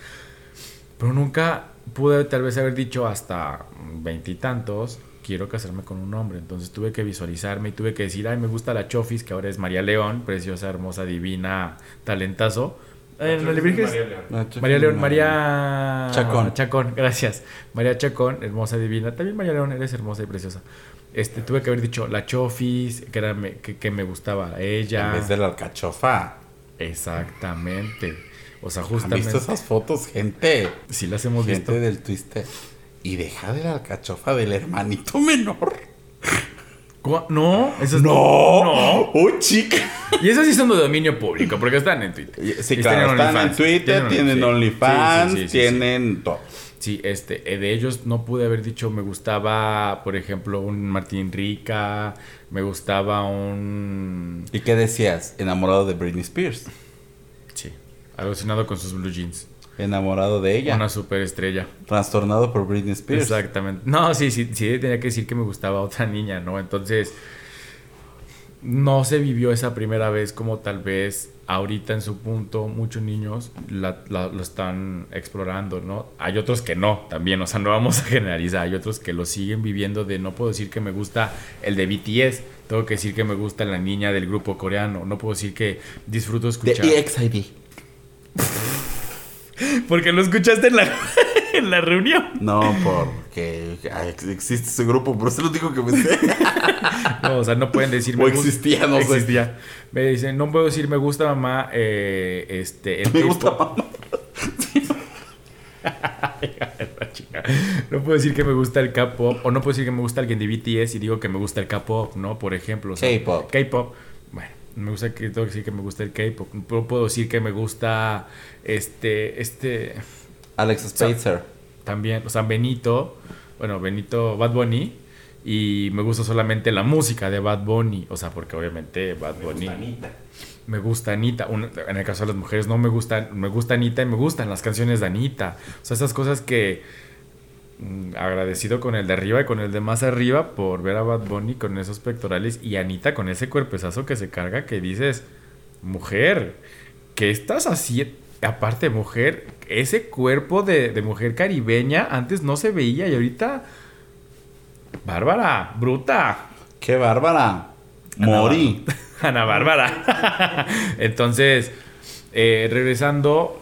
Speaker 2: Pero nunca pude tal vez haber dicho hasta veintitantos, quiero casarme con un hombre. Entonces tuve que visualizarme y tuve que decir, ay, me gusta la Chofis, que ahora es María León, preciosa, hermosa, divina, talentazo. En la Virgen es-
Speaker 1: Ah,
Speaker 2: María León, María
Speaker 1: Chacón.
Speaker 2: Chacón, gracias. María Chacón, hermosa, divina. También María León, eres hermosa y preciosa. Este, tuve que haber dicho la Chofis, que, era, me- que, que me gustaba a ella.
Speaker 1: En vez de la alcachofa.
Speaker 2: Exactamente. O sea,
Speaker 1: ¿Han
Speaker 2: justamente.
Speaker 1: visto esas fotos, gente?
Speaker 2: Sí las hemos visto.
Speaker 1: Gente del Twister. Y deja de la alcachofa del hermanito menor.
Speaker 2: ¿Cu- No, eso es
Speaker 1: ¡No!
Speaker 2: No.
Speaker 1: ¡Uy, chica!
Speaker 2: Y esos sí son de dominio público, porque están en Twitter.
Speaker 1: Sí,
Speaker 2: Y
Speaker 1: claro,
Speaker 2: tienen
Speaker 1: están en. Twitter, tienen. OnlyFans,
Speaker 2: Sí, sí, sí, sí,
Speaker 1: tienen todo.
Speaker 2: Sí, este, eh, de ellos no pude haber dicho me gustaba, por ejemplo, un Martín Rica, me gustaba un...
Speaker 1: ¿Y qué decías? Enamorado de Britney Spears.
Speaker 2: Sí, alucinado con sus blue jeans.
Speaker 1: Enamorado de ella.
Speaker 2: Una superestrella.
Speaker 1: Trastornado por Britney Spears.
Speaker 2: Exactamente. No, sí, sí, sí, tenía que decir que me gustaba otra niña, ¿no? Entonces, no se vivió esa primera vez como tal vez ahorita en su punto muchos niños la- la- lo están explorando, ¿no? Hay otros que no, también, o sea, no vamos a generalizar, hay otros que lo siguen viviendo de no puedo decir que me gusta el de BTS, tengo que decir que me gusta la niña del grupo coreano, no puedo decir que disfruto
Speaker 1: De
Speaker 2: escuchar.
Speaker 1: EXID.
Speaker 2: Porque lo escuchaste en la, en la reunión.
Speaker 1: No, porque existe ese grupo, por eso lo digo que me sé.
Speaker 2: No, o sea, no pueden decir
Speaker 1: O existía, no sé.
Speaker 2: Existía. Me dicen, no puedo decir me gusta mamá, eh, este, el
Speaker 1: me gusta
Speaker 2: K-pop".
Speaker 1: mamá.
Speaker 2: No puedo decir que me gusta el K-pop, o no puedo decir que me gusta alguien de BTS y digo que me gusta el K-pop, ¿no? Por ejemplo. o sea,
Speaker 1: K-pop.
Speaker 2: K-pop. Me gusta que tengo que decir que me gusta el K-pop. No puedo decir que me gusta este, este,
Speaker 1: Alex Spacer.
Speaker 2: también, o sea, Benito, bueno, Benito Bad Bunny. Y me gusta solamente la música de Bad Bunny. O sea, porque obviamente Bad Bunny. Me gusta Anita. Un- en el caso de las mujeres no me gustan, me gusta Anita y me gustan las canciones de Anita. O sea, esas cosas que agradecido con el de arriba y con el de más arriba por ver a Bad Bunny con esos pectorales y Anita con ese cuerpezazo que se carga que dices, mujer, ¿qué estás haciendo? Aparte, mujer, ese cuerpo de, de mujer caribeña antes no se veía y ahorita... Bárbara, bruta.
Speaker 1: ¡Qué bárbara! Mori.
Speaker 2: Ana Bárbara. Entonces, eh, regresando,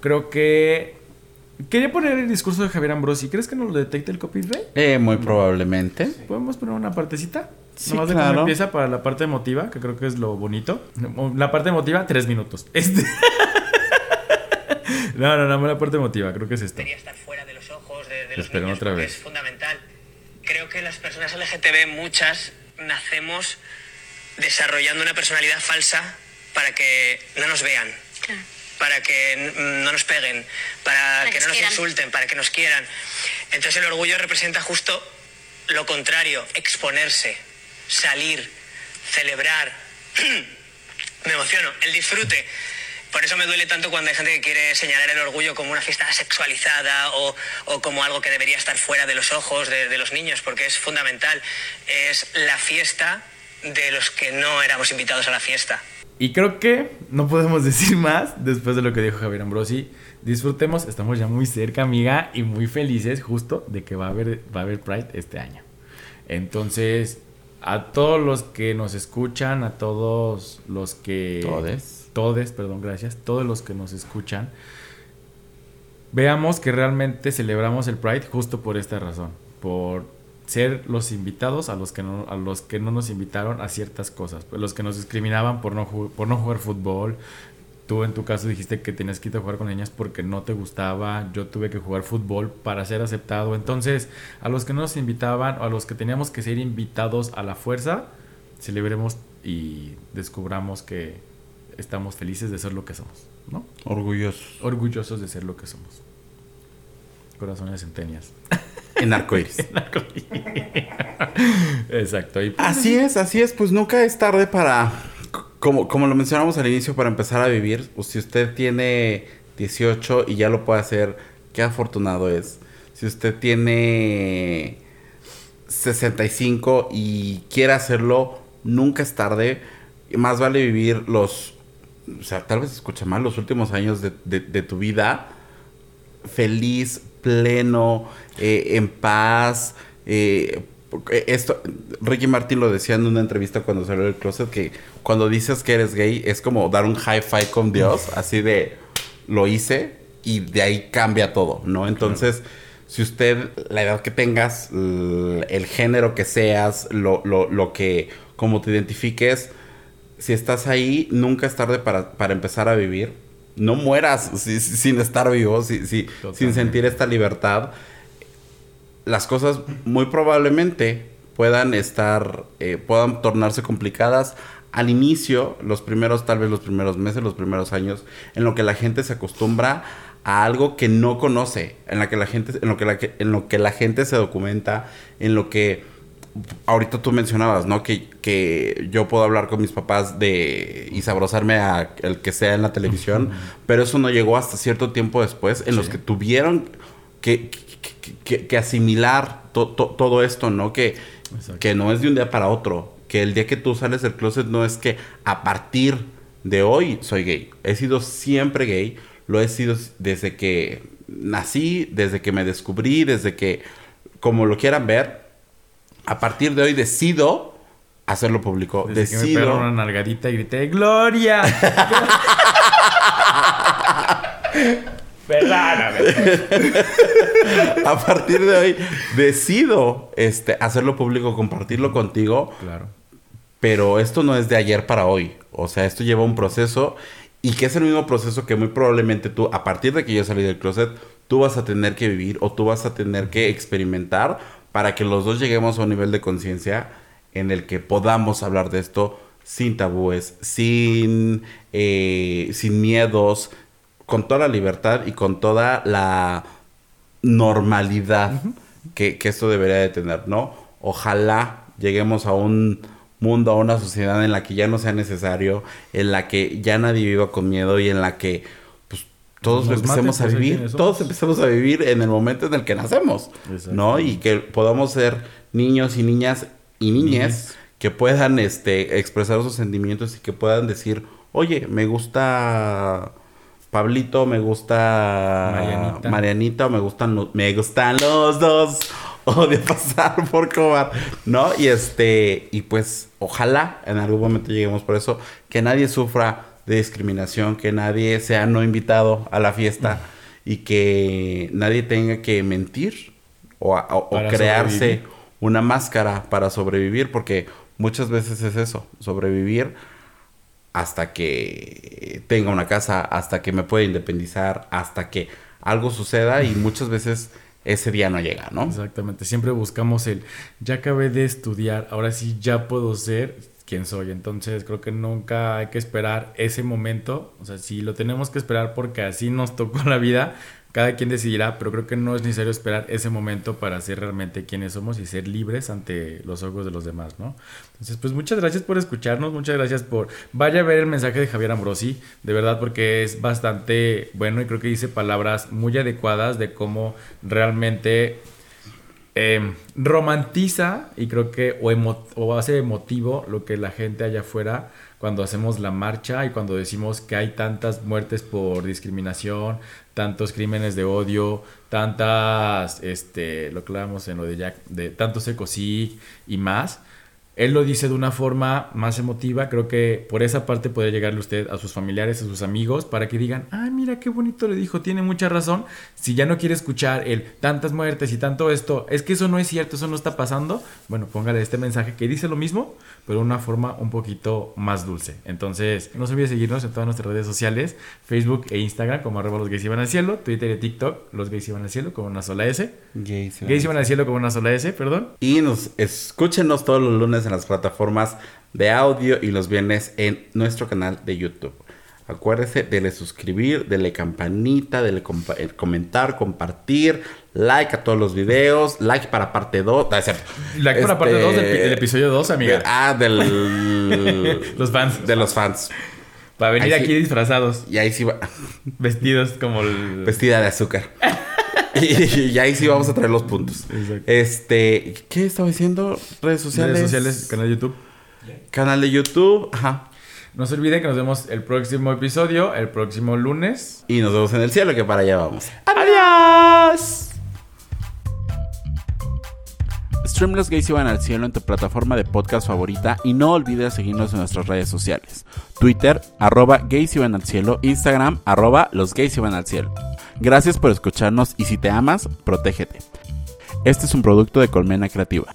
Speaker 2: creo que. Quería poner el discurso de Javier Ambrosi. ¿Crees que nos lo detecte el copyright?
Speaker 1: Eh, muy probablemente.
Speaker 2: ¿Podemos poner una partecita?
Speaker 1: Sí,
Speaker 2: Nomás de cómo
Speaker 1: claro.
Speaker 2: empieza para la parte emotiva, que creo que es lo bonito. La parte emotiva, tres minutos. Este. no, no, no, la parte emotiva, creo que es
Speaker 3: debería estar fuera de los ojos de, de los
Speaker 2: Espera,
Speaker 3: niños
Speaker 2: otra vez.
Speaker 3: es fundamental. Creo que las personas LGTB, muchas, nacemos desarrollando una personalidad falsa para que no nos vean,
Speaker 4: Claro.
Speaker 3: Para que no nos peguen, para,
Speaker 4: Para
Speaker 3: que
Speaker 4: que
Speaker 3: no
Speaker 4: nos
Speaker 3: nos
Speaker 4: quieran.
Speaker 3: insulten, para que nos quieran. Entonces el orgullo representa justo lo contrario, exponerse, salir, celebrar. me emociono, el disfrute. Por eso me duele tanto cuando hay gente que quiere señalar el orgullo como una fiesta sexualizada o, o como algo que debería estar fuera de los ojos de, de los niños, porque es fundamental. Es la fiesta de los que no éramos invitados a la fiesta.
Speaker 2: Y creo que no podemos decir más después de lo que dijo Javier Ambrosi. Disfrutemos, estamos ya muy cerca, amiga, y muy felices justo de que va a haber, va a haber Pride este año. Entonces, a todos los que nos escuchan, a todos los que...
Speaker 1: Todes.
Speaker 2: Todes, perdón, gracias. Todos los que nos escuchan, veamos que realmente celebramos el Pride justo por esta razón. Por ser los invitados a los que no, a los que no nos invitaron a ciertas cosas. Pues los que nos discriminaban por no, por no jugar fútbol. Tú en tu caso dijiste que tenías que ir a jugar con niñas porque no te gustaba. Yo tuve que jugar fútbol para ser aceptado. Entonces, a los que no nos invitaban o a los que teníamos que ser invitados a la fuerza, celebremos y descubramos que estamos felices de ser lo que somos, ¿no?
Speaker 1: Orgulloso.
Speaker 2: Orgullosos de ser lo que somos. Corazones centenias.
Speaker 1: En arcoíris.
Speaker 2: Exacto. Y pues,
Speaker 1: Así es, así es. Pues nunca es tarde para, como, como lo mencionamos al inicio, para empezar a vivir. Pues si usted tiene 18 y ya lo puede hacer, qué afortunado es. Si usted tiene 65 y quiere hacerlo, nunca es tarde. Más vale vivir los, o sea, tal vez escucha mal, los últimos años de, de- de tu vida feliz, pleno, eh, en paz. eh, esto, Ricky Martin lo decía en una entrevista cuando salió del closet, que cuando dices que eres gay es como dar un high five con Dios, así de lo hice y de ahí cambia todo, ¿no? Entonces, si usted, la edad que tengas, el género que seas, lo, lo, lo que, como te identifiques, si estás ahí, nunca es tarde para, para empezar a vivir. No mueras si- si- sin estar vivo, si- si- sin sentir esta libertad. Las cosas muy probablemente puedan estar, eh, puedan tornarse complicadas al inicio, los primeros, tal vez los primeros meses, los primeros años, en lo que la gente se acostumbra a algo que no conoce, en la que la gente, en lo que la, en lo que la gente se documenta, en lo que ahorita tú mencionabas, ¿no? Que, que yo puedo hablar con mis papás de y sabrosarme a el que sea en la televisión, pero eso no llegó hasta cierto tiempo después, en los que tuvieron que, que, que- que asimilar to- to- todo esto, ¿no? Que,
Speaker 2: Exacto.
Speaker 1: que no es de un día para otro, que el día que tú sales del closet no es que a partir de hoy soy gay, he sido siempre gay, lo he sido desde que nací, desde que me descubrí, desde que, como lo quieran ver, a partir de hoy decido hacerlo público.
Speaker 2: Desde que me
Speaker 1: decido.
Speaker 2: una nalgadita y grité, ¡Gloria! Perdóname.
Speaker 1: a partir de hoy decido este, hacerlo público, compartirlo contigo.
Speaker 2: Claro.
Speaker 1: Pero esto no es de ayer para hoy. O sea, esto lleva un proceso y que es el mismo proceso que muy probablemente tú, a partir de que yo salí del closet, tú vas a tener que vivir o tú vas a tener que experimentar para que los dos lleguemos a un nivel de conciencia en el que podamos hablar de esto sin tabúes, sin, eh, sin miedos, con toda la libertad y con toda la normalidad que, que esto debería de tener, ¿no? Ojalá lleguemos a un mundo, a una sociedad en la que ya no sea necesario, en la que ya nadie viva con miedo y en la que todos
Speaker 2: Nos
Speaker 1: empecemos
Speaker 2: maten
Speaker 1: a vivir, todos empecemos a vivir en el momento en el que nacemos, ¿no? Y que podamos ser niños y niñas y niñas que puedan este, expresar sus sentimientos y que puedan decir, oye, me gusta Pablito, me gusta
Speaker 2: Marianita.
Speaker 1: Marianita, o me gustan, los- me gustan los dos. O de pasar por cobar, ¿no? Y este, y pues ojalá en algún momento lleguemos por eso, que nadie sufra de discriminación, que nadie sea no invitado a la fiesta y que nadie tenga que mentir o, a- o- crearse
Speaker 2: sobrevivir.
Speaker 1: una máscara para sobrevivir, porque muchas veces es eso, sobrevivir hasta que tenga una casa, hasta que me pueda independizar, hasta que algo suceda y muchas veces ese día no llega, ¿no?
Speaker 2: Exactamente. Siempre buscamos el, ya acabé de estudiar, ahora sí ya puedo ser quien soy. Entonces creo que nunca hay que esperar ese momento. O sea, si lo tenemos que esperar porque así nos tocó la vida, cada quien decidirá, pero creo que no es necesario esperar ese momento para ser realmente quienes somos y ser libres ante los ojos de los demás, ¿no? Entonces, pues muchas gracias por escucharnos, muchas gracias por... Vaya a ver el mensaje de Javier Ambrosi, de verdad, porque es bastante bueno y creo que dice palabras muy adecuadas de cómo realmente eh, romantiza y creo que o, emo- o hace emotivo lo que la gente allá afuera cuando hacemos la marcha y cuando decimos que hay tantas muertes por discriminación, tantos crímenes de odio, tantas, este, lo que en lo de Jack, de tantos ecosig y más. Él lo dice de una forma más emotiva. Creo que por esa parte puede llegarle usted a sus familiares, a sus amigos, para que digan, ah, mira qué bonito le dijo, tiene mucha razón. Si ya no quiere escuchar el tantas muertes y tanto esto, es que eso no es cierto, eso no está pasando. Bueno, póngale este mensaje que dice lo mismo, pero de una forma un poquito más dulce. Entonces, no se olvide seguirnos en todas nuestras redes sociales, Facebook e Instagram, como arroba los gays iban al cielo, Twitter y TikTok, los gays iban al cielo, con una sola S.
Speaker 1: Gays,
Speaker 2: Gays iban al cielo con una sola S, perdón.
Speaker 1: Y nos escúchenos todos los lunes en las plataformas de audio y los viernes en nuestro canal de YouTube. Acuérdese, dele suscribir, dele campanita, dele compa- eh, comentar, compartir, like a todos los videos, like para parte 2.
Speaker 2: Like para parte 2 del, del episodio 2, amiga.
Speaker 1: Ah, del...
Speaker 2: Los fans.
Speaker 1: de los fans.
Speaker 2: Para venir
Speaker 1: Ahí sí.
Speaker 2: aquí disfrazados,
Speaker 1: Y ahí sí va...
Speaker 2: vestidos como el...
Speaker 1: Vestida de azúcar. y, y ahí sí vamos a traer los puntos.
Speaker 2: Exacto.
Speaker 1: Este... ¿Qué estaba diciendo? Redes sociales.
Speaker 2: redes sociales, canal de YouTube.
Speaker 1: Canal de YouTube. Ajá.
Speaker 2: No se olviden que nos vemos el próximo episodio, el próximo lunes.
Speaker 1: Y nos vemos en el cielo, que para allá vamos.
Speaker 2: ¡Adiós!
Speaker 1: Stream Los Gays iban al cielo en tu plataforma de podcast favorita y no olvides seguirnos en nuestras redes sociales. Twitter, arroba gays iban al cielo, Instagram, arroba los gays iban al cielo. Gracias por escucharnos y si te amas, protégete. Este es un producto de Colmena Creativa.